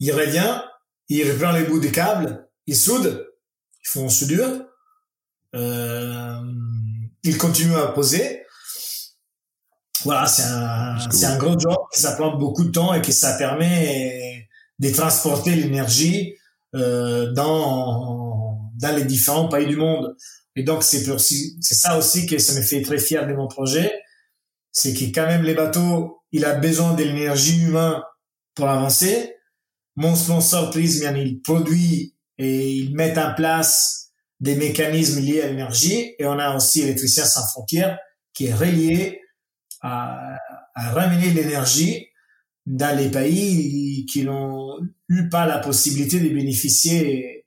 il revient, il reprend les bouts des câbles, il soude, ils font soudure, euh, il continue à poser. Voilà, c'est un, c'est un gros job, ça prend beaucoup de temps et que ça permet de transporter l'énergie euh, dans dans les différents pays du monde. Et donc c'est c'est ça aussi que ça me fait très fier de mon projet, c'est que quand même les bateaux, il a besoin de l'énergie humaine pour avancer. Mon sponsor Prismian, il produit et il met en place des mécanismes liés à l'énergie et on a aussi Électriciens sans frontières qui est relié à, à ramener l'énergie dans les pays qui n'ont eu pas la possibilité de bénéficier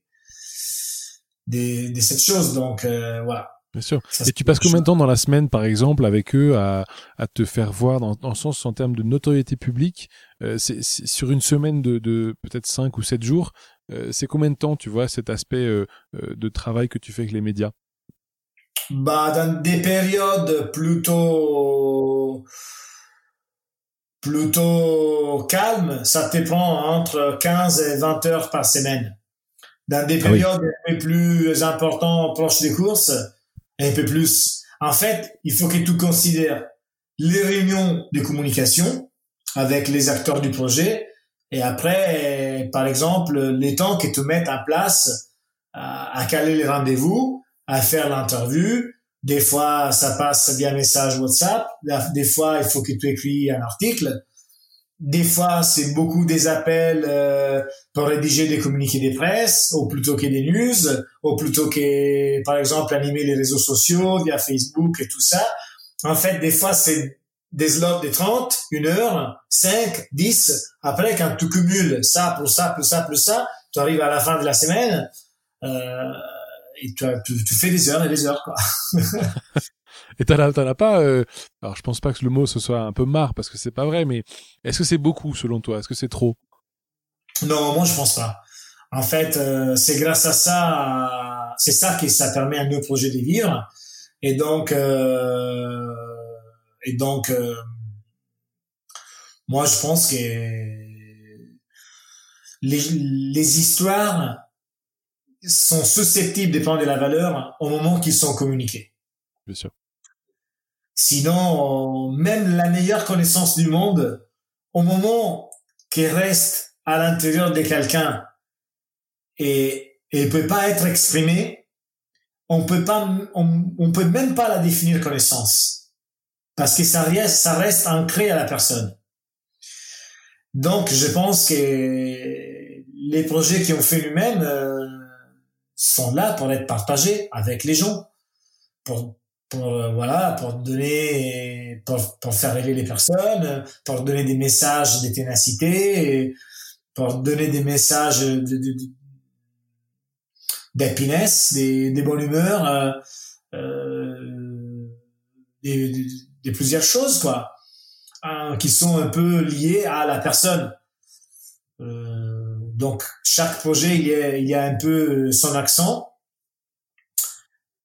de, de cette chose. Donc euh, voilà. Bien sûr. et tu passes combien de temps dans la semaine, par exemple, avec eux à, à te faire voir, dans, dans le sens en termes de notoriété publique, euh, c'est, sur une semaine de, de peut-être 5 ou 7 jours, euh, c'est combien de temps, tu vois, cet aspect euh, de travail que tu fais avec les médias? Bah, dans des périodes plutôt plutôt calmes, ça te prend entre 15 et 20 heures par semaine. Dans des ah périodes un peu plus importantes, proches des courses, un peu plus. En fait, il faut que tu considères les réunions de communication avec les acteurs du projet, et après, par exemple, les temps que tu mets en place à, à caler les rendez-vous, à faire l'interview. Des fois, ça passe via message WhatsApp. Des fois, il faut que tu écris un article. Des fois, c'est beaucoup des appels euh, pour rédiger des communiqués de presse, ou plutôt que des news, ou plutôt que, par exemple, animer les réseaux sociaux via Facebook et tout ça. En fait, des fois, c'est des slots de 30, une heure, 5, 10. Après, quand tu cumules ça plus ça, plus ça, plus ça, tu arrives à la fin de la semaine euh, et tu, tu, tu, fais des heures et des heures. Quoi. et t'en as, as pas... Euh... Alors, je pense pas que le mot ce soit un peu marre, parce que c'est pas vrai, mais est-ce que c'est beaucoup, selon toi? Est-ce que c'est trop? Non, moi, je pense pas. En fait, euh, c'est grâce à ça, c'est ça qui ça permet à nos projets de vivre. Et donc... Euh, et donc, euh, moi, je pense que les, les histoires sont susceptibles de prendre de la valeur au moment qu'ils sont communiqués. Bien sûr. Sinon, même la meilleure connaissance du monde, au moment qu'elle reste à l'intérieur de quelqu'un et, et peut pas être exprimée, on peut pas, on, on peut même pas la définir connaissance parce que ça reste, ça reste ancré à la personne. Donc, je pense que les projets qui ont fait lui-même euh, sont là pour être partagés avec les gens, pour, pour euh, voilà, pour donner, pour, pour faire rêver les personnes, pour donner des messages de ténacité, pour donner des messages de, de, d'happiness, des, des bonnes humeurs, euh, euh des, des plusieurs choses, quoi, hein, qui sont un peu liées à la personne. Euh, donc, chaque projet, il y, a, il y a un peu son accent.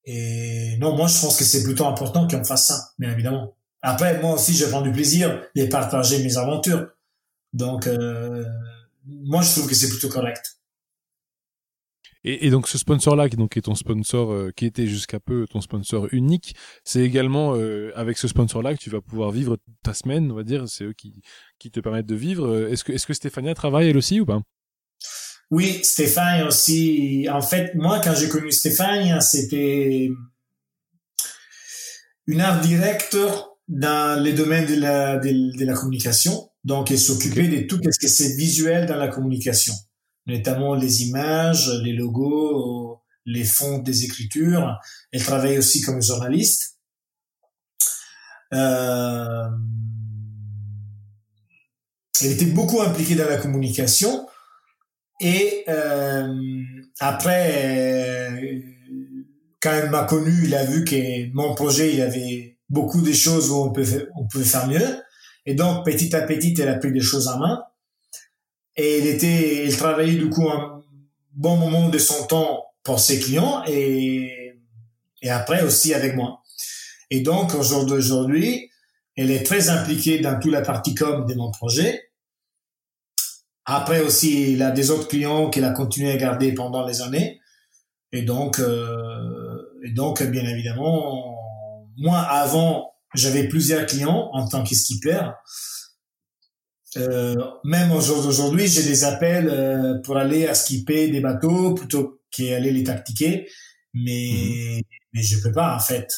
Et non, moi, je pense que c'est plutôt important qu'on fasse ça, bien évidemment. Après, moi aussi, je prends du plaisir de partager mes aventures. Donc, euh, moi, je trouve que c'est plutôt correct. Et, donc ce sponsor-là, qui est ton sponsor, euh, qui était jusqu'à peu ton sponsor unique, c'est également euh, avec ce sponsor-là que tu vas pouvoir vivre ta semaine, on va dire. C'est eux qui qui te permettent de vivre. Euh, est-ce que est-ce que Stéphania travaille elle aussi ou pas? Oui, Stéphanie aussi. En fait, moi, quand j'ai connu Stéphanie, c'était une art directeur dans les domaines de la de la communication. Donc, elle s'occupait de tout ce que c'est visuel dans la communication notamment les images, les logos, les fonds des écritures. Elle travaille aussi comme journaliste. Euh, elle était beaucoup impliquée dans la communication et euh, après, quand elle m'a connu, il a vu que mon projet il avait beaucoup des choses où on peut on pouvait faire mieux. Et donc, petit à petit, elle a pris des choses en main. Et elle était, elle travaillait du coup un bon moment de son temps pour ses clients et, et après aussi avec moi. Et donc, au jour d'aujourd'hui, elle est très impliquée dans toute la partie com de mon projet. Après aussi, il a des autres clients qu'elle a continué à garder pendant les années. Et donc, euh, et donc, bien évidemment, moi, avant, j'avais plusieurs clients en tant que skipper. Euh, même au jour d'aujourd'hui, j'ai des appels euh, pour aller à skipper des bateaux plutôt qu'aller les tactiquer. Mais, mhm. mais je peux pas, en fait.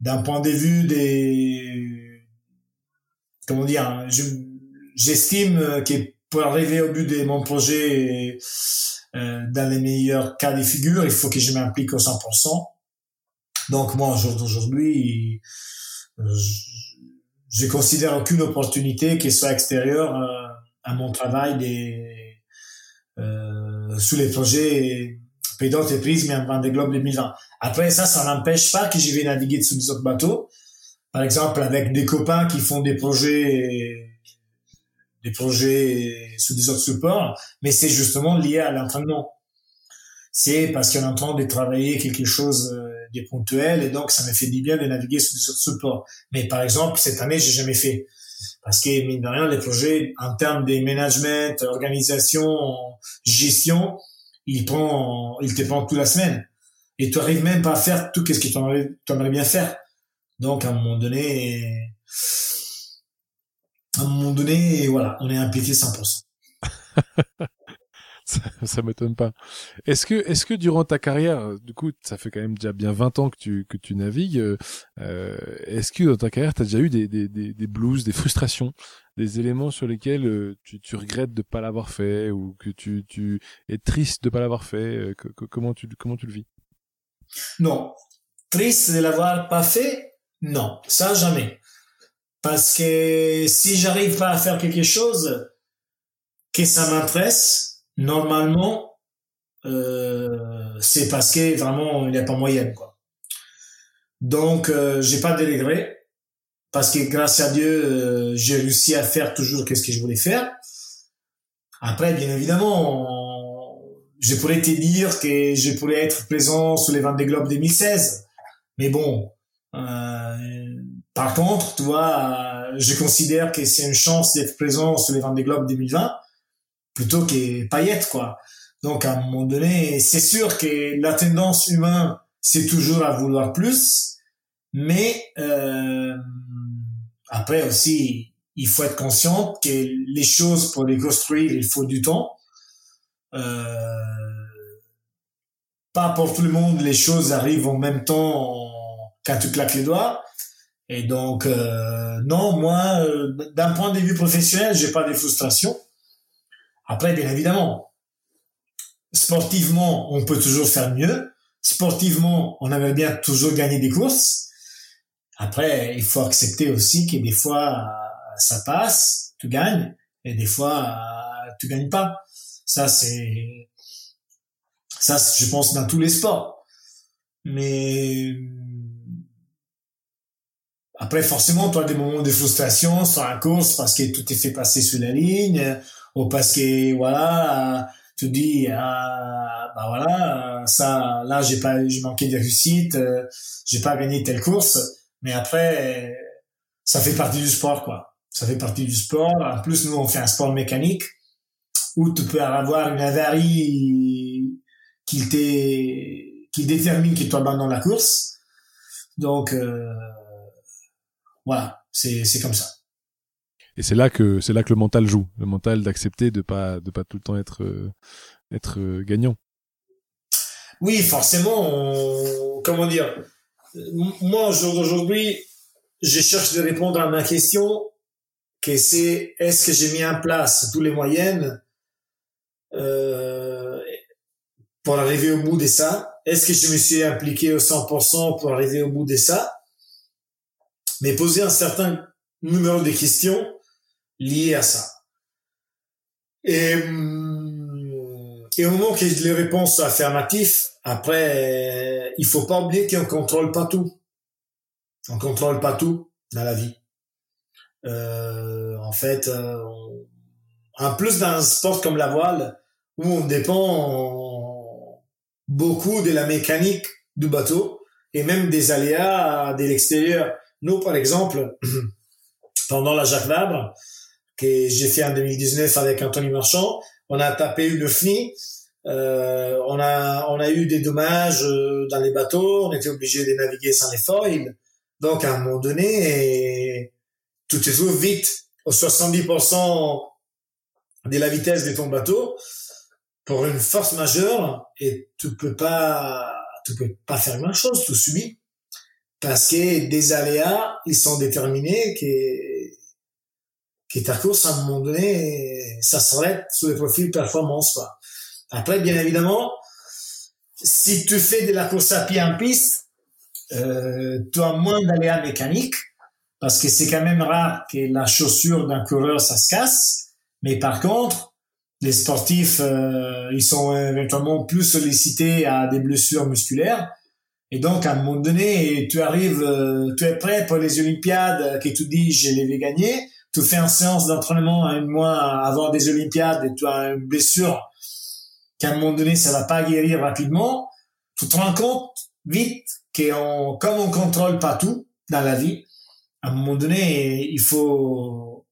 D'un point de vue des, comment dire, j'estime que pour arriver au but de mon projet, euh, dans les meilleurs cas des figures, il faut que je m'implique au 100%. Donc moi, au jour d'aujourd'hui, je considère aucune opportunité qui soit extérieure euh, à mon travail des, euh, sous les projets Pays d'entreprise, mais en des Globe 2020. Après ça, ça n'empêche pas que je vais naviguer sous des autres bateaux. Par exemple, avec des copains qui font des projets, des projets sous des autres supports, mais c'est justement lié à l'entraînement. C'est parce qu'on est en train de travailler quelque chose euh, des ponctuels et donc ça me fait du bien de naviguer sur des autres supports. Mais par exemple, cette année, j'ai jamais fait. Parce que, mine de rien, les projets, en termes de management, organisation, gestion, ils prend, ils te prennent toute la semaine. Et tu arrives même pas à faire tout ce que tu aimerais bien faire. Donc, à un moment donné, à un moment donné, voilà, on est impliqué 100%. ça, ça m'étonne pas. Est-ce que, est-ce que durant ta carrière, euh, du coup, ça fait quand même déjà bien 20 ans que tu, que tu navigues, euh, euh, est-ce que dans ta carrière, tu as déjà eu des, des, des, des, blues, des frustrations, des éléments sur lesquels euh, tu, tu regrettes de pas l'avoir fait ou que tu, tu es triste de pas l'avoir fait que, Comment tu, comment tu le vis? Non. Triste de l'avoir pas fait? Non. Ça, jamais. Parce que si j'arrive pas à faire quelque chose que ça m'intéresse, normalement, euh, c'est parce que vraiment il n'y a pas moyen quoi. Donc euh, j'ai pas de parce que grâce à Dieu euh, j'ai réussi à faire toujours qu'est-ce que je voulais faire. Après bien évidemment je pourrais te dire que je pourrais être présent sur les des Globes 2016, mais bon. Euh, par contre, tu vois, je considère que c'est une chance d'être présent sur les des Globes 2020 plutôt que paillettes, quoi. Donc, à un moment donné, c'est sûr que la tendance humaine, c'est toujours à vouloir plus, mais euh, après aussi, il faut être conscient que les choses, pour les construire, il faut du temps. Euh, pas pour tout le monde, les choses arrivent en même temps quand tu claques les doigts. Et donc, euh, non, moi, euh, d'un point de vue professionnel, j'ai pas de frustration. Après, bien évidemment, sportivement, on peut toujours faire mieux. Sportivement, on aimerait bien toujours gagner des courses. Après, il faut accepter aussi que des fois, ça passe, tu gagnes, et des fois, tu gagnes pas. Ça, c'est, ça, je pense, dans tous les sports. Mais, après, forcément, tu as des moments de frustration sur la course parce que tout est fait passer sur la ligne, ou parce que voilà tu dis ah, bah voilà ça là j'ai pas j'ai manqué de réussite euh, j'ai pas gagné telle course. Mais après ça fait partie du sport quoi. Ça fait partie du sport. En plus nous on fait un sport mécanique où tu peux avoir une avarie qui qui détermine que tu abandonnes la course. Donc euh, voilà c'est comme ça et c'est là que c'est là que le mental joue, le mental d'accepter de pas de pas tout le temps être euh, être euh, gagnant. Oui, forcément. comment dire Moi, aujourd'hui, je cherche de répondre à ma question, que c'est est-ce que j'ai mis en place tous les moyens euh, pour arriver au bout de ça? Est-ce que je me suis impliqué au 100% pour arriver au bout de ça? Mais poser un certain numéro de questions lié à ça. Et, hum, et au moment que les réponses sont affirmatives, après, il faut pas oublier qu'on contrôle pas tout. On contrôle pas tout dans la vie. Euh, en fait, euh, en plus d'un sport comme la voile, où on dépend beaucoup de la mécanique du bateau et même des aléas de l'extérieur. Nous, par exemple, pendant la Jacques Vabre, que j'ai fait en 2019 avec Anthony Marchand, on a tapé une FNI, euh, on a on a eu des dommages euh, dans les bateaux, on était obligé de naviguer sans les foils. Donc à un moment donné, tout est tout vite au 70% de la vitesse de ton bateau pour une force majeure et tu peux pas tu peux pas faire grand chose, tu subis parce que des aléas ils sont déterminés que que ta course à un moment donné ça s'arrête sous le profil performance quoi. Après bien évidemment si tu fais de la course à pied en piste euh, tu as moins d'aléas mécaniques parce que c'est quand même rare que la chaussure d'un coureur ça se casse. Mais par contre, les sportifs, euh, ils sont éventuellement plus sollicités à des blessures musculaires. Et donc, à un moment donné, tu arrives, euh, tu es prêt pour les Olympiades, que tu dis, je les vais gagner. Tu fais une séance d'entraînement un mois avant des Olympiades et tu as une blessure qu'à un moment donné, ça va pas guérir rapidement. Tu te rends compte vite qu'on, comme on contrôle pas tout dans la vie, à un moment donné, il faut,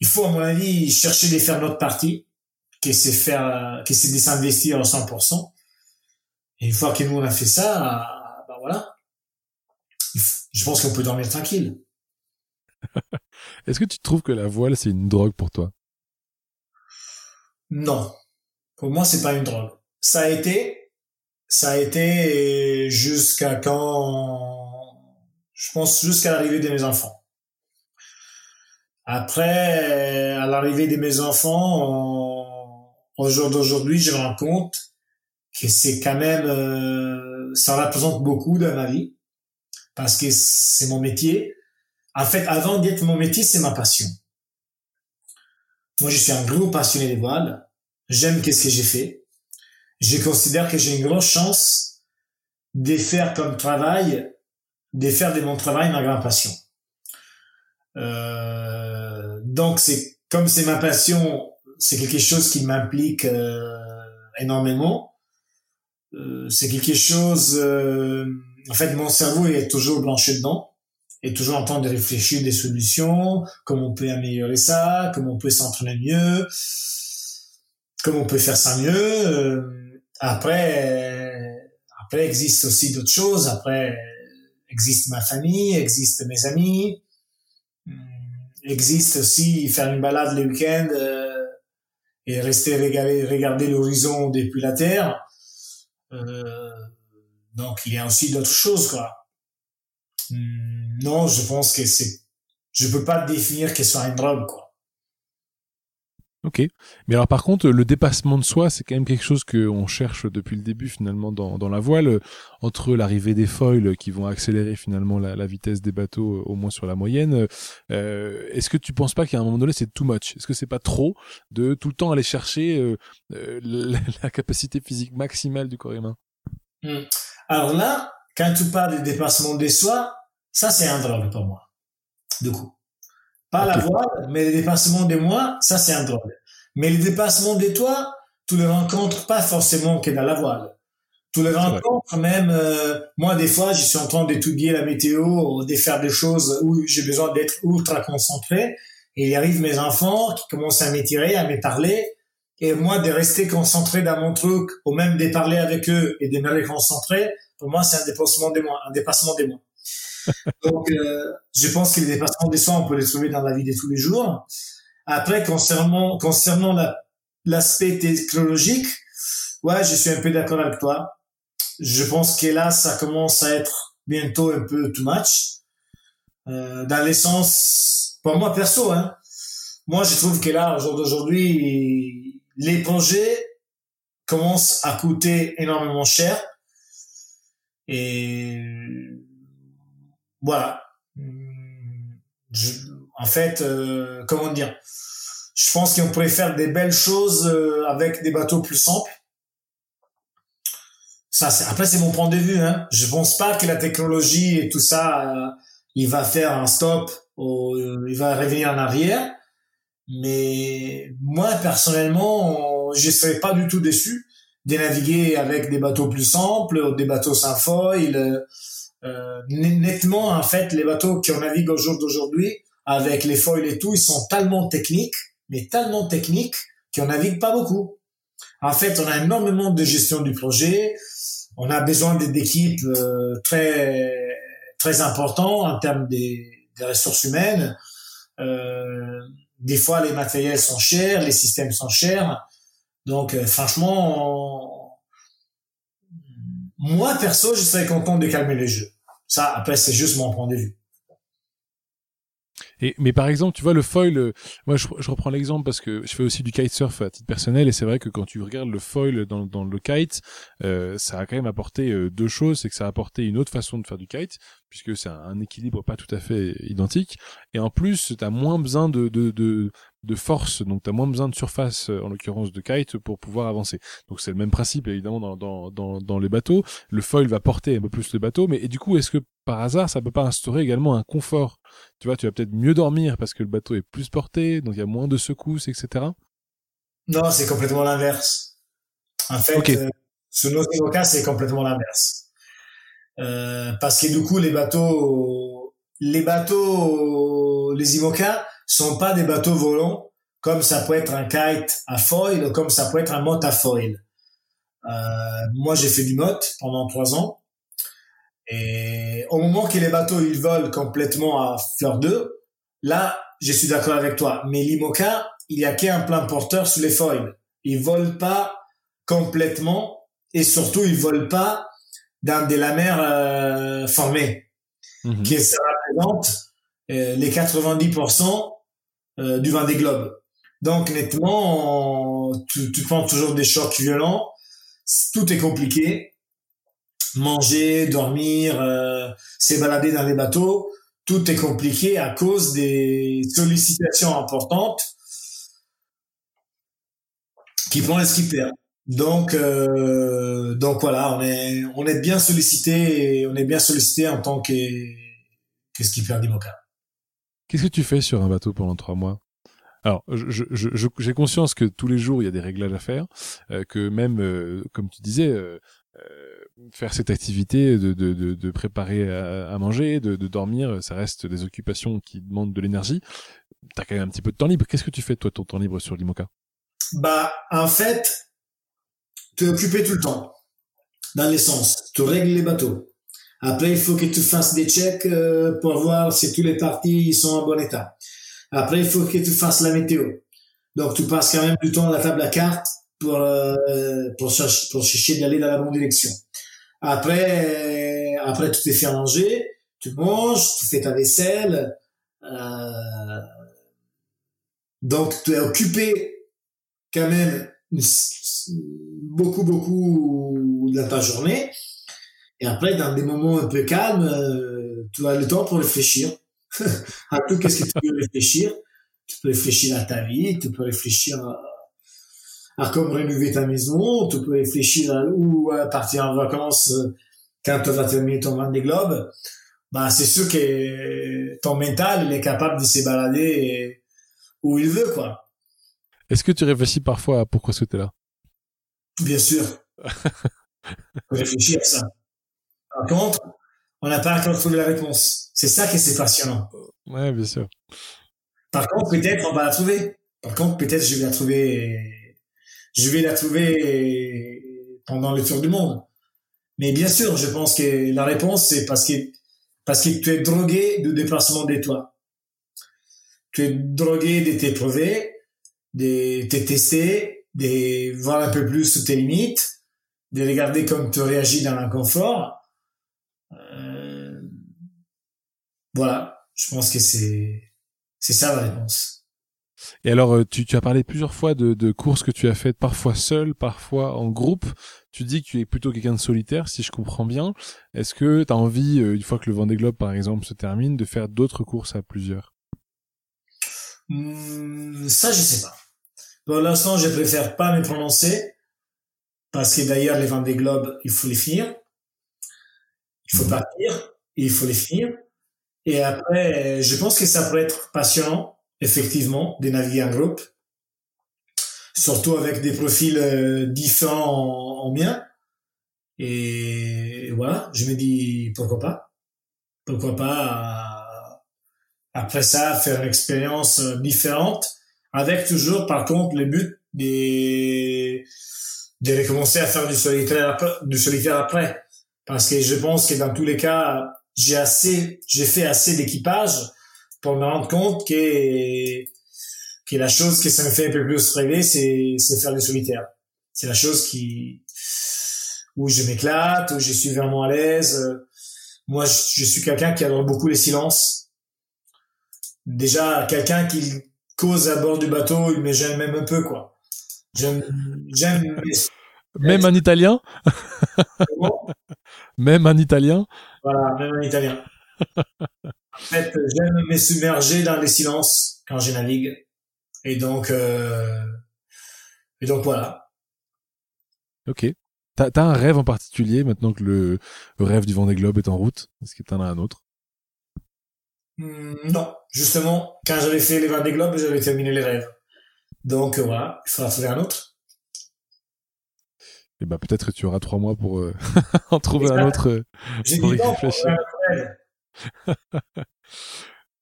il faut, à mon avis, chercher de faire notre partie, que c'est faire, que c'est de s'investir à 100%. Et une fois que nous, on a fait ça, ben voilà. Je pense qu'on peut dormir tranquille. Est-ce que tu trouves que la voile, c'est une drogue pour toi? Non. Pour moi, c'est pas une drogue. Ça a été, ça a été jusqu'à quand je pense jusqu'à l'arrivée de mes enfants. Après, à l'arrivée de mes enfants, au jour d'aujourd'hui, je me rends compte que c'est quand même, euh, ça représente beaucoup dans ma vie parce que c'est mon métier. En fait, avant d'être mon métier, c'est ma passion. Moi, je suis un gros passionné des voiles. J'aime qu'est-ce que j'ai fait. Je considère que j'ai une grosse chance de faire comme travail de faire de mon travail ma grande passion. Euh, donc c'est comme c'est ma passion, c'est quelque chose qui m'implique euh, énormément. Euh, c'est quelque chose. Euh, en fait, mon cerveau est toujours blanchi dedans, est toujours en train de réfléchir des solutions, comment on peut améliorer ça, comment on peut s'entraîner mieux, comment on peut faire ça mieux. Euh, après, après existe aussi d'autres choses. Après existe ma famille, existe mes amis, existe aussi faire une balade le week-end et rester regarder, regarder l'horizon depuis la Terre. Euh, donc il y a aussi d'autres choses quoi. Hmm, non, je pense que c'est, je peux pas définir que ce soit une drogue quoi. Ok. Mais alors par contre, le dépassement de soi, c'est quand même quelque chose qu'on cherche depuis le début finalement dans, dans la voile, entre l'arrivée des foils qui vont accélérer finalement la, la vitesse des bateaux au moins sur la moyenne. Euh, Est-ce que tu penses pas qu'à un moment donné c'est too much? Est-ce que c'est pas trop de tout le temps aller chercher euh, euh la, capacité physique maximale du corps humain? Hmm. Alors là, quand tu parles du dépassement de soi, ça c'est un drôle pour moi. Du coup. Pas la voile, mais le dépassement de moi, ça c'est un drôle. Mais le dépassement de toi, tu le rencontres pas forcément que dans la voile. Tu le rencontres même, euh, moi des fois, je suis en train d'étudier la météo, de faire des choses où j'ai besoin d'être ultra concentré. Et il arrive mes enfants qui commencent à m'étirer, à me parler. Et moi, de rester concentré dans mon truc, ou même de parler avec eux et de me réconcentrer, pour moi, c'est un dépassement des mois, un dépassement des mois. Donc, euh, je pense que les dépassements des soins, on peut les trouver dans la vie de tous les jours. Après, concernant, concernant l'aspect technologique, ouais, je suis un peu d'accord avec toi. Je pense que là, ça commence à être bientôt un peu too much. Euh, dans l'essence, pour moi perso, hein, moi je trouve que là, au jour d'aujourd'hui, les projets commencent à coûter énormément cher. Et voilà. Je, en fait, euh, comment dire? Je pense qu'on pourrait faire des belles choses euh, avec des bateaux plus simples. Ça, après, c'est mon point de vue. Hein. Je pense pas que la technologie et tout ça, euh, il va faire un stop, ou, il va revenir en arrière. Mais moi, personnellement, je serais pas du tout déçu de naviguer avec des bateaux plus simples, des bateaux sans foil. Euh, nettement, en fait, les bateaux qui on navigue au jour d'aujourd'hui, avec les foils et tout, ils sont tellement techniques, mais tellement techniques qu'on navigue pas beaucoup. En fait, on a énormément de gestion du projet. On a besoin d'équipes euh, très très importantes en termes des, des ressources humaines. Euh, des fois, les matériels sont chers, les systèmes sont chers. Donc, euh, franchement, moi, perso, je serais content de calmer les jeux. Ça, après, c'est juste mon point de vue. Et, mais par exemple, tu vois, le foil, euh, moi je, je reprends l'exemple parce que je fais aussi du kitesurf à titre personnel et c'est vrai que quand tu regardes le foil dans, dans le kite, euh, ça a quand même apporté euh, deux choses, c'est que ça a apporté une autre façon de faire du kite, puisque c'est un, équilibre pas tout à fait identique, et en plus, tu as moins besoin de, de, de, de force, donc tu as moins besoin de surface, en l'occurrence de kite, pour pouvoir avancer. Donc c'est le même principe évidemment dans, dans, dans, dans les bateaux. Le foil va porter un peu plus le bateau, mais et du coup, est-ce que par hasard, ça peut pas instaurer également un confort? Tu vois, tu vas peut-être mieux dormir parce que le bateau est plus porté, donc il y a moins de secousses, etc. Non, c'est complètement l'inverse. En fait, okay. euh, sur nos c'est complètement l'inverse. Euh, parce que du coup, les bateaux, les bateaux, les IMOCA sont pas des bateaux volants comme ça peut être un kite à foil ou comme ça peut être un mot à foil. Euh, moi, j'ai fait du mot pendant trois ans. Et au moment que les bateaux ils volent complètement à fleur d'eux, là, je suis d'accord avec toi. Mais l'IMOCA, il y a qu'un plein porteur sous les foils. Ils volent pas complètement et surtout ils volent pas dans des lamères euh, formées, mm qui représente euh, les 90% euh, du vent des globes. Donc nettement, tu, tu prends toujours des chocs violents, tout est compliqué. Manger, dormir, euh, s'évalader dans les bateaux, tout est compliqué à cause des sollicitations importantes qui prend les skippers. Donc, euh, donc voilà, on est, bien sollicité, on est bien sollicité en tant que, que skipper d'Imoca. Qu'est-ce que tu fais sur un bateau pendant trois mois? Alors, j'ai conscience que tous les jours il y a des réglages à faire, euh, que même, euh, comme tu disais, euh, faire cette activité de, préparer à, manger, de, dormir, ça reste des occupations qui demandent de l'énergie. T'as quand même un petit peu de temps libre. Qu'est-ce que tu fais toi ton temps libre sur l'IMOCA Bah, en fait, tu es occupé tout le temps, dans l'essence. Tu règles les bateaux. Après, il faut que tu fasses des checks euh, pour voir si tous les parties sont en bon état. Après, il faut que tu fasses la météo. Donc, tu passes quand même du temps à la table à cartes pour euh, pour, chercher, pour chercher d'aller dans la bonne direction. Après, après, tu t'es fait manger, tu manges, tu fais ta vaisselle. Euh, donc, tu es occupé quand même beaucoup, beaucoup dans ta journée. Et après, dans des moments un peu calmes, euh, tu as le temps pour réfléchir à tout qu'est-ce que tu peux réfléchir? Tu peux réfléchir à ta vie, tu peux réfléchir à, à comment rénover ta maison, tu peux réfléchir à où à partir en vacances euh, quand tu vas terminer ton Vendée Globe. Bah, c'est sûr que ton mental, il est capable de se balader où il veut, quoi. Est-ce que tu réfléchis parfois à pourquoi tu es là? Bien sûr. réfléchir à ça. Par contre, on n'a pas encore trouvé la réponse. C'est ça qui c'est passionnant. Ouais, bien sûr. Par contre, peut-être on va la trouver. Par contre, peut-être je vais la trouver. Je vais la trouver pendant le tour du monde. Mais bien sûr, je pense que la réponse c'est parce que parce que tu es drogué du déplacement des toits. Tu es drogué de t'éprouver, de te tester, de voir un peu plus sous tes limites, de regarder comme tu réagis dans l'inconfort euh, voilà, je pense que c'est c'est ça la réponse. Et alors, euh, tu, tu as parlé plusieurs fois de, de courses que tu as faites, parfois seul, parfois en groupe. Tu dis que tu es plutôt quelqu'un de solitaire, si je comprends bien. Est-ce que tu as envie, euh, une fois que le Vendée Globe, par exemple, se termine, de faire d'autres courses à plusieurs? Hmm, Ça, je sais pas. Pour l'instant, je préfère pas me prononcer parce que d'ailleurs les Vendée Globes, il faut les finir. Il faut partir et il faut les finir. Et après, je pense que ça pourrait être passionnant, effectivement, de naviguer en groupe, surtout avec des profils euh, différents en, mien. Et voilà, je me dis pourquoi pas. Pourquoi pas, euh, après ça, faire une expérience euh, différente, avec toujours, par contre, le but des, de recommencer à faire du solitaire, du solitaire après. Parce que je pense que dans tous les cas, j'ai assez, j'ai fait assez d'équipage pour me rendre compte que, que la chose que ça me fait un peu plus rêver, c'est, c'est faire du solitaire. C'est la chose qui, où je m'éclate, où je suis vraiment à l'aise. Moi, je, suis quelqu'un qui adore beaucoup les silences. Déjà, quelqu'un qui cause à bord du bateau, il me gêne même un peu, quoi. J'aime, j'aime. Même un italien? même un italien? Voilà, même un italien. en fait, j'aime me submerger dans les silences quand je navigue. Et donc, euh... et donc voilà. Ok. T'as as un rêve en particulier maintenant que le, rêve du Vendée Globe est en route? Est-ce que t'en as un autre? Hmm, Non, justement, quand j'avais fait les Vendée Globe, j'avais terminé les rêves. Donc euh, voilà, il faudra trouver un autre. Et eh ben peut-être que tu auras trois mois pour euh, en trouver un autre. Euh, J'ai dit non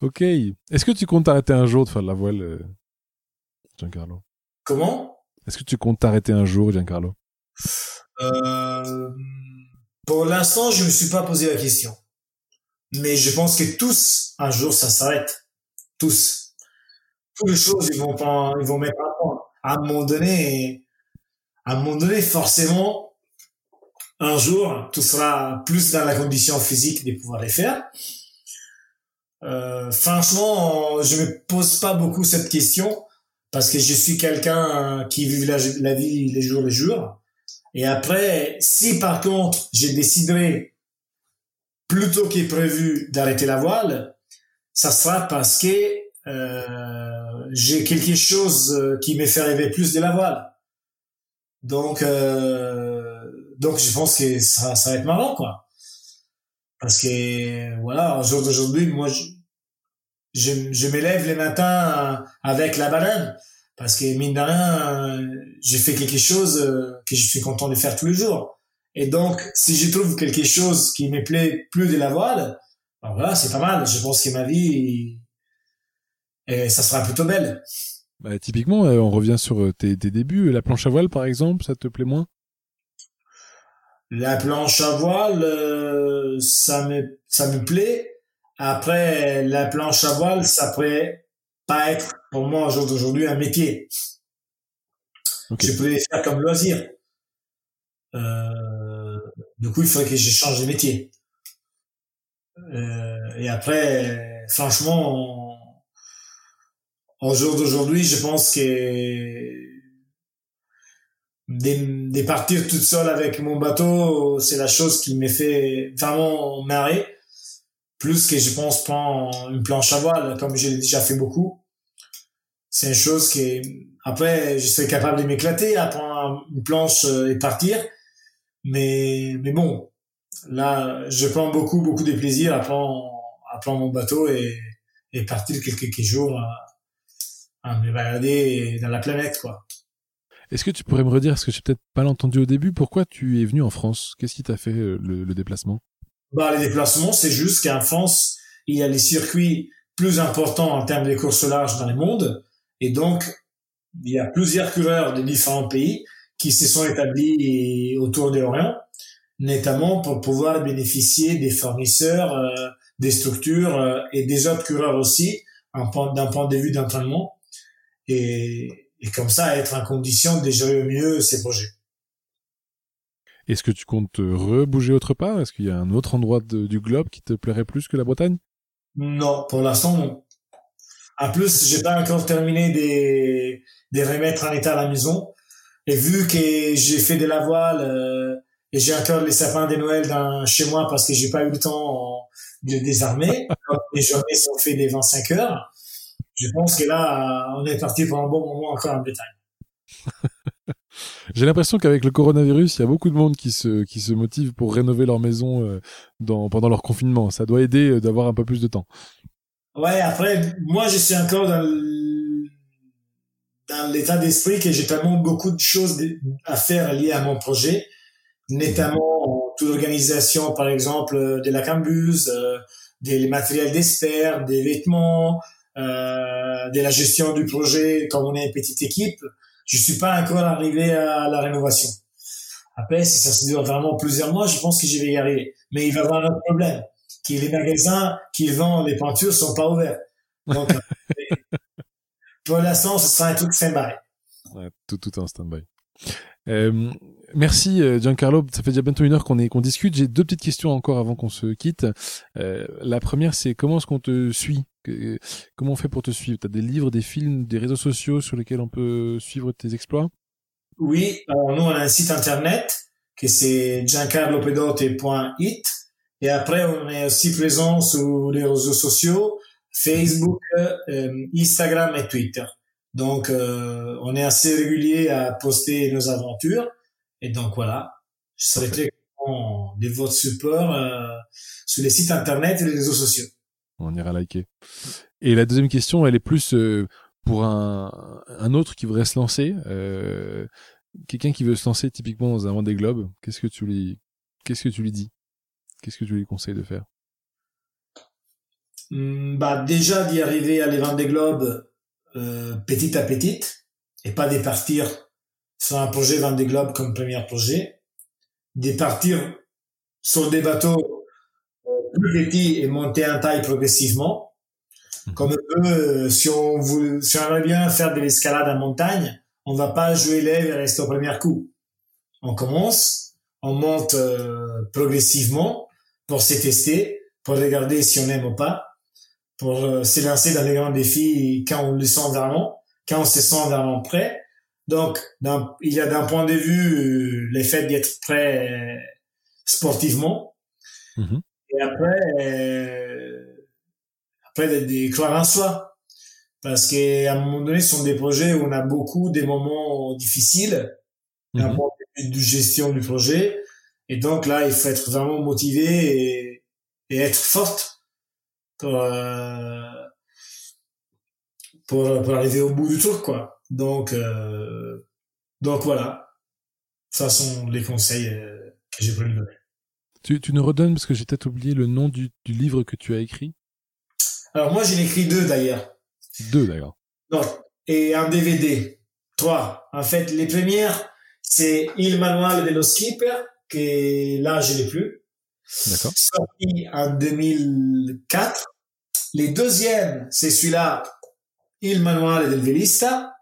ok. Est-ce que tu comptes t'arrêter un jour de faire de la voile, Giancarlo? Comment? Est-ce que tu comptes t'arrêter un jour, Giancarlo? Euh, Pour l'instant, je me suis pas posé la question. Mais je pense que tous, un jour, ça s'arrête. Tous toutes les choses, ils vont pas, ils vont mettre à point. À un moment donné, à un moment donné, forcément, un jour, tout sera plus dans la condition physique de pouvoir les faire. Euh, franchement, je me pose pas beaucoup cette question parce que je suis quelqu'un qui vit la, vie les jours les jours. Et après, si par contre, j'ai décidé plutôt est prévu d'arrêter la voile, ça sera parce que euh, j'ai quelque chose euh, qui me fait rêver plus de la voile. Donc, euh, donc je pense que ça, ça va être marrant, quoi. Parce que, voilà, au jour d'aujourd'hui, moi, je, je, je m'élève les matins avec la banane. Parce que, mine de rien, j'ai fait quelque chose que je suis content de faire tous les jours. Et donc, si je trouve quelque chose qui me plaît plus de la voile, ben voilà, c'est pas mal. Je pense que ma vie, et ça sera plutôt belle. Bah, typiquement, euh, on revient sur euh, tes, débuts. La planche à voile, par exemple, ça te plaît moins? La planche à voile, euh, ça me ça me plaît. Après, la planche à voile, ça pourrait pas être pour moi au jour d'aujourd'hui un métier. Je peux les faire comme loisir. du coup, il faudrait que je change de métier. et après, franchement, au jour d'aujourd'hui, je pense que des, partir toute seule avec mon bateau, c'est la chose qui me fait vraiment marrer. Plus que je pense prendre une planche à voile, comme j'ai déjà fait beaucoup. C'est une chose qui après, je serais capable de m'éclater à prendre une planche et partir. Mais, mais bon, là, je prends beaucoup, beaucoup de plaisir à prendre, à prendre mon bateau et, et partir quelques jours à me balader dans la planète, quoi. Est-ce que tu pourrais me redire, ce que j'ai peut-être pas entendu au début, pourquoi tu es venu en France? Qu'est-ce qui t'a fait euh, le, déplacement? Bah, les déplacements, c'est juste qu'en France, il y a les circuits plus importants en termes de courses larges dans le monde, et donc il y a plusieurs coureurs de différents pays qui se sont établis autour de l'Orient, notamment pour pouvoir bénéficier des fournisseurs, euh, des structures euh, et des autres coureurs aussi, d'un point de vue d'entraînement et, et comme ça être en condition de gérer au mieux ses projets. Est-ce que tu comptes rebouger autre part? Est-ce qu'il y a un autre endroit du globe qui te plairait plus que la Bretagne? Non, pour l'instant non. En plus, j'ai pas encore terminé des remettre en état la maison. Et vu que j'ai fait de la voile euh, et j'ai encore les sapins de Noël dans, chez moi parce que j'ai pas eu le temps de désarmer, les journées sont faites des 25 heures je pense que là, on est parti pour un bon moment encore en Bretagne. J'ai l'impression qu'avec le coronavirus, il y a beaucoup de monde qui se qui se motive pour rénover leur maison euh, dans pendant leur confinement. Ça doit aider euh, d'avoir un peu plus de temps. Ouais, après, moi, je suis encore dans dans l'état d'esprit que j'ai tellement beaucoup de choses à faire liées à mon projet, notamment toute l'organisation, par exemple, de la cambuse, euh, des matériels d'espère, des vêtements, euh, de la gestion du projet, comme on est une petite équipe. Je suis pas encore arrivé à la rénovation. Après, si ça se dure vraiment plusieurs mois, je pense que je vais y arriver. Mais il va y avoir un autre problème, qui les magasins qui vendent les peintures sont pas ouverts. Donc, pour l'instant, ce sera un truc stand-by. Ouais, tout, tout en stand-by. Euh, merci euh, Giancarlo, ça fait déjà bientôt une heure qu'on est qu'on discute. J'ai deux petites questions encore avant qu'on se quitte. Euh, la première, c'est comment est-ce qu'on te suit? Comment on fait pour te suivre? T'as des livres, des films, des réseaux sociaux sur lesquels on peut suivre tes exploits? Oui, alors nous on a un site internet que c'est giancarlopedote.it et après on est aussi présent sur les réseaux sociaux Facebook, euh, Instagram et Twitter. Donc, euh, on est assez régulier à poster nos aventures. Et donc, voilà, je serai très content de votre support euh, sur les sites internet et les réseaux sociaux. On ira liker. Et la deuxième question, elle est plus pour un, un autre qui voudrait se lancer. Quelqu'un qui veut se lancer typiquement dans un Vendée Globe, qu'est-ce que tu lui, qu'est-ce que tu lui dis? Qu'est-ce que tu lui conseilles de faire? Hmm, bah déjà d'y arriver à les vendre des globes euh, petit à petit et pas de partir sur un projet vendre des globes comme premier projet, de partir sur des bateaux euh, plus petits et monter en taille progressivement. Mhm. Comme euh, si on veut, si on aimerait bien faire de l'escalade en montagne, on va pas jouer rester au premier coup. On commence, on monte euh, progressivement pour se tester, pour regarder si on aime ou pas pour euh, s'élancer dans les grands défis quand on le sent vraiment, quand on se sent vraiment prêt. Donc, il y a d'un point de vue euh, l'effet d'être prêt euh, sportivement. Mm-hmm. Et après, euh, après de, de, croire en soi. Parce qu'à un moment donné, ce sont des projets où on a beaucoup des moments difficiles, d'un mm-hmm. point de vue de gestion du projet. Et donc là, il faut être vraiment motivé et, et être forte pour, euh, pour, pour arriver au bout du truc quoi donc euh, donc voilà. Ça sont les conseils euh, que j'ai voulu donner. Tu, tu nous redonnes parce que j'ai peut-être oublié le nom du, du livre que tu as écrit. Alors moi j'en ai écrit deux d'ailleurs. Deux d'ailleurs. Non et un DVD trois. En fait les premières c'est Il Manual de los Skippers que là je l'ai plus. D'accord. Sorti en 2004. Les deuxièmes, c'est celui-là, Il Manuale del Velista.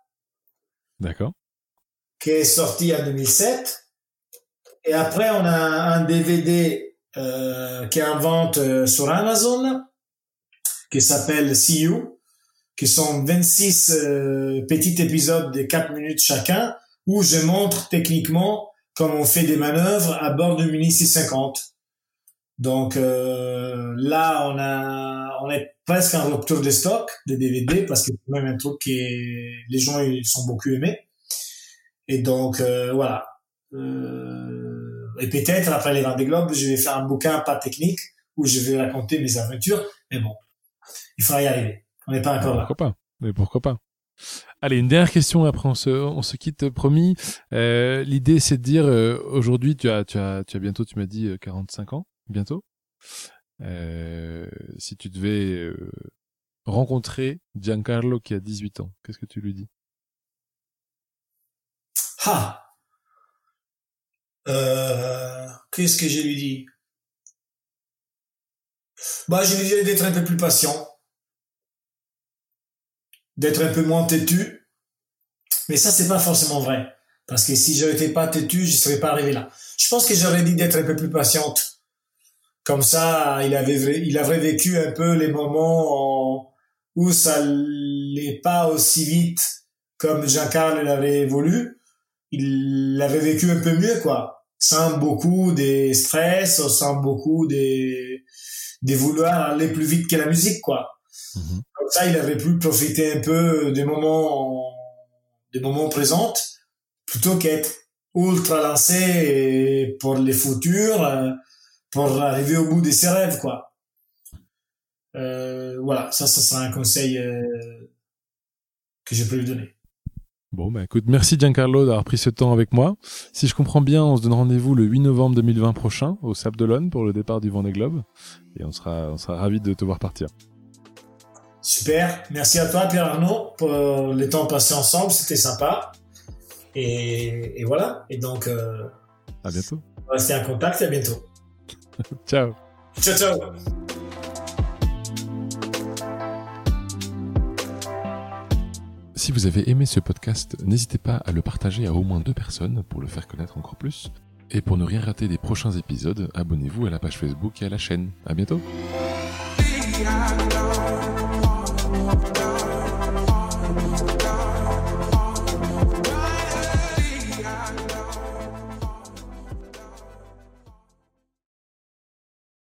D'accord. Qui est sorti en 2007. Et après, on a un DVD euh, qui est en vente euh, sur Amazon, qui s'appelle See You, qui sont 26 euh, petits épisodes de 4 minutes chacun, où je montre techniquement comment on fait des manœuvres à bord du Mini 650. Donc euh, là, on a, on est presque en rupture de stock de DVD parce que c'est même un truc qui les gens ils sont beaucoup aimés. Et donc euh, voilà. Euh, et peut-être après les Vendée Globes, je vais faire un bouquin pas technique où je vais raconter mes aventures. Mais bon, il faudra y arriver. On n'est pas encore là. Pourquoi pas? Mais pourquoi pas? Allez, une dernière question, après on se, on se quitte, promis. Euh, L'idée, c'est de dire, euh, aujourd'hui, tu as, tu, as, tu as bientôt, tu m'as dit, 45 ans bientôt. Euh, si tu devais euh, rencontrer Giancarlo qui a 18 ans, qu'est-ce que tu lui dis? Ah Qu'est-ce que je lui dis? Bah, je lui dis d'être un peu plus patient, d'être un peu moins têtu. Mais ça, c'est pas forcément vrai. Parce que si je n'étais pas têtu, je serais pas arrivé là. Je pense que j'aurais dit d'être un peu plus patiente comme ça, il avait, il avait vécu un peu les moments où ça n'est pas aussi vite comme Jean-Carl l'avait voulu. Il l'avait vécu un peu mieux, quoi. Sans beaucoup de stress, sans beaucoup de, de vouloir aller plus vite que la musique, quoi. Mm-hmm. Comme ça, il avait pu profiter un peu des moments, des moments présents plutôt qu'être ultra lancé pour les futurs, euh, pour arriver au bout de ses rêves, quoi. Euh, voilà, ça, ça sera un conseil euh, que je peux lui donner. Bon, bah écoute, merci Giancarlo d'avoir pris ce temps avec moi. Si je comprends bien, on se donne rendez-vous le 8 novembre 2020 prochain au Sable d'Olonne pour le départ du Vendée Globe. Et on sera, on sera ravis de te voir partir. Super. Merci à toi, Pierre Arnaud, pour les temps passés ensemble. C'était sympa. Et, voilà. Et donc, euh, à bientôt. Rester en contact. À bientôt. ciao. Ciao, ciao. Si vous avez aimé ce podcast, n'hésitez pas à le partager à au moins deux personnes pour le faire connaître encore plus. Et pour ne rien rater des prochains épisodes, abonnez-vous à la page Facebook et à la chaîne. À bientôt.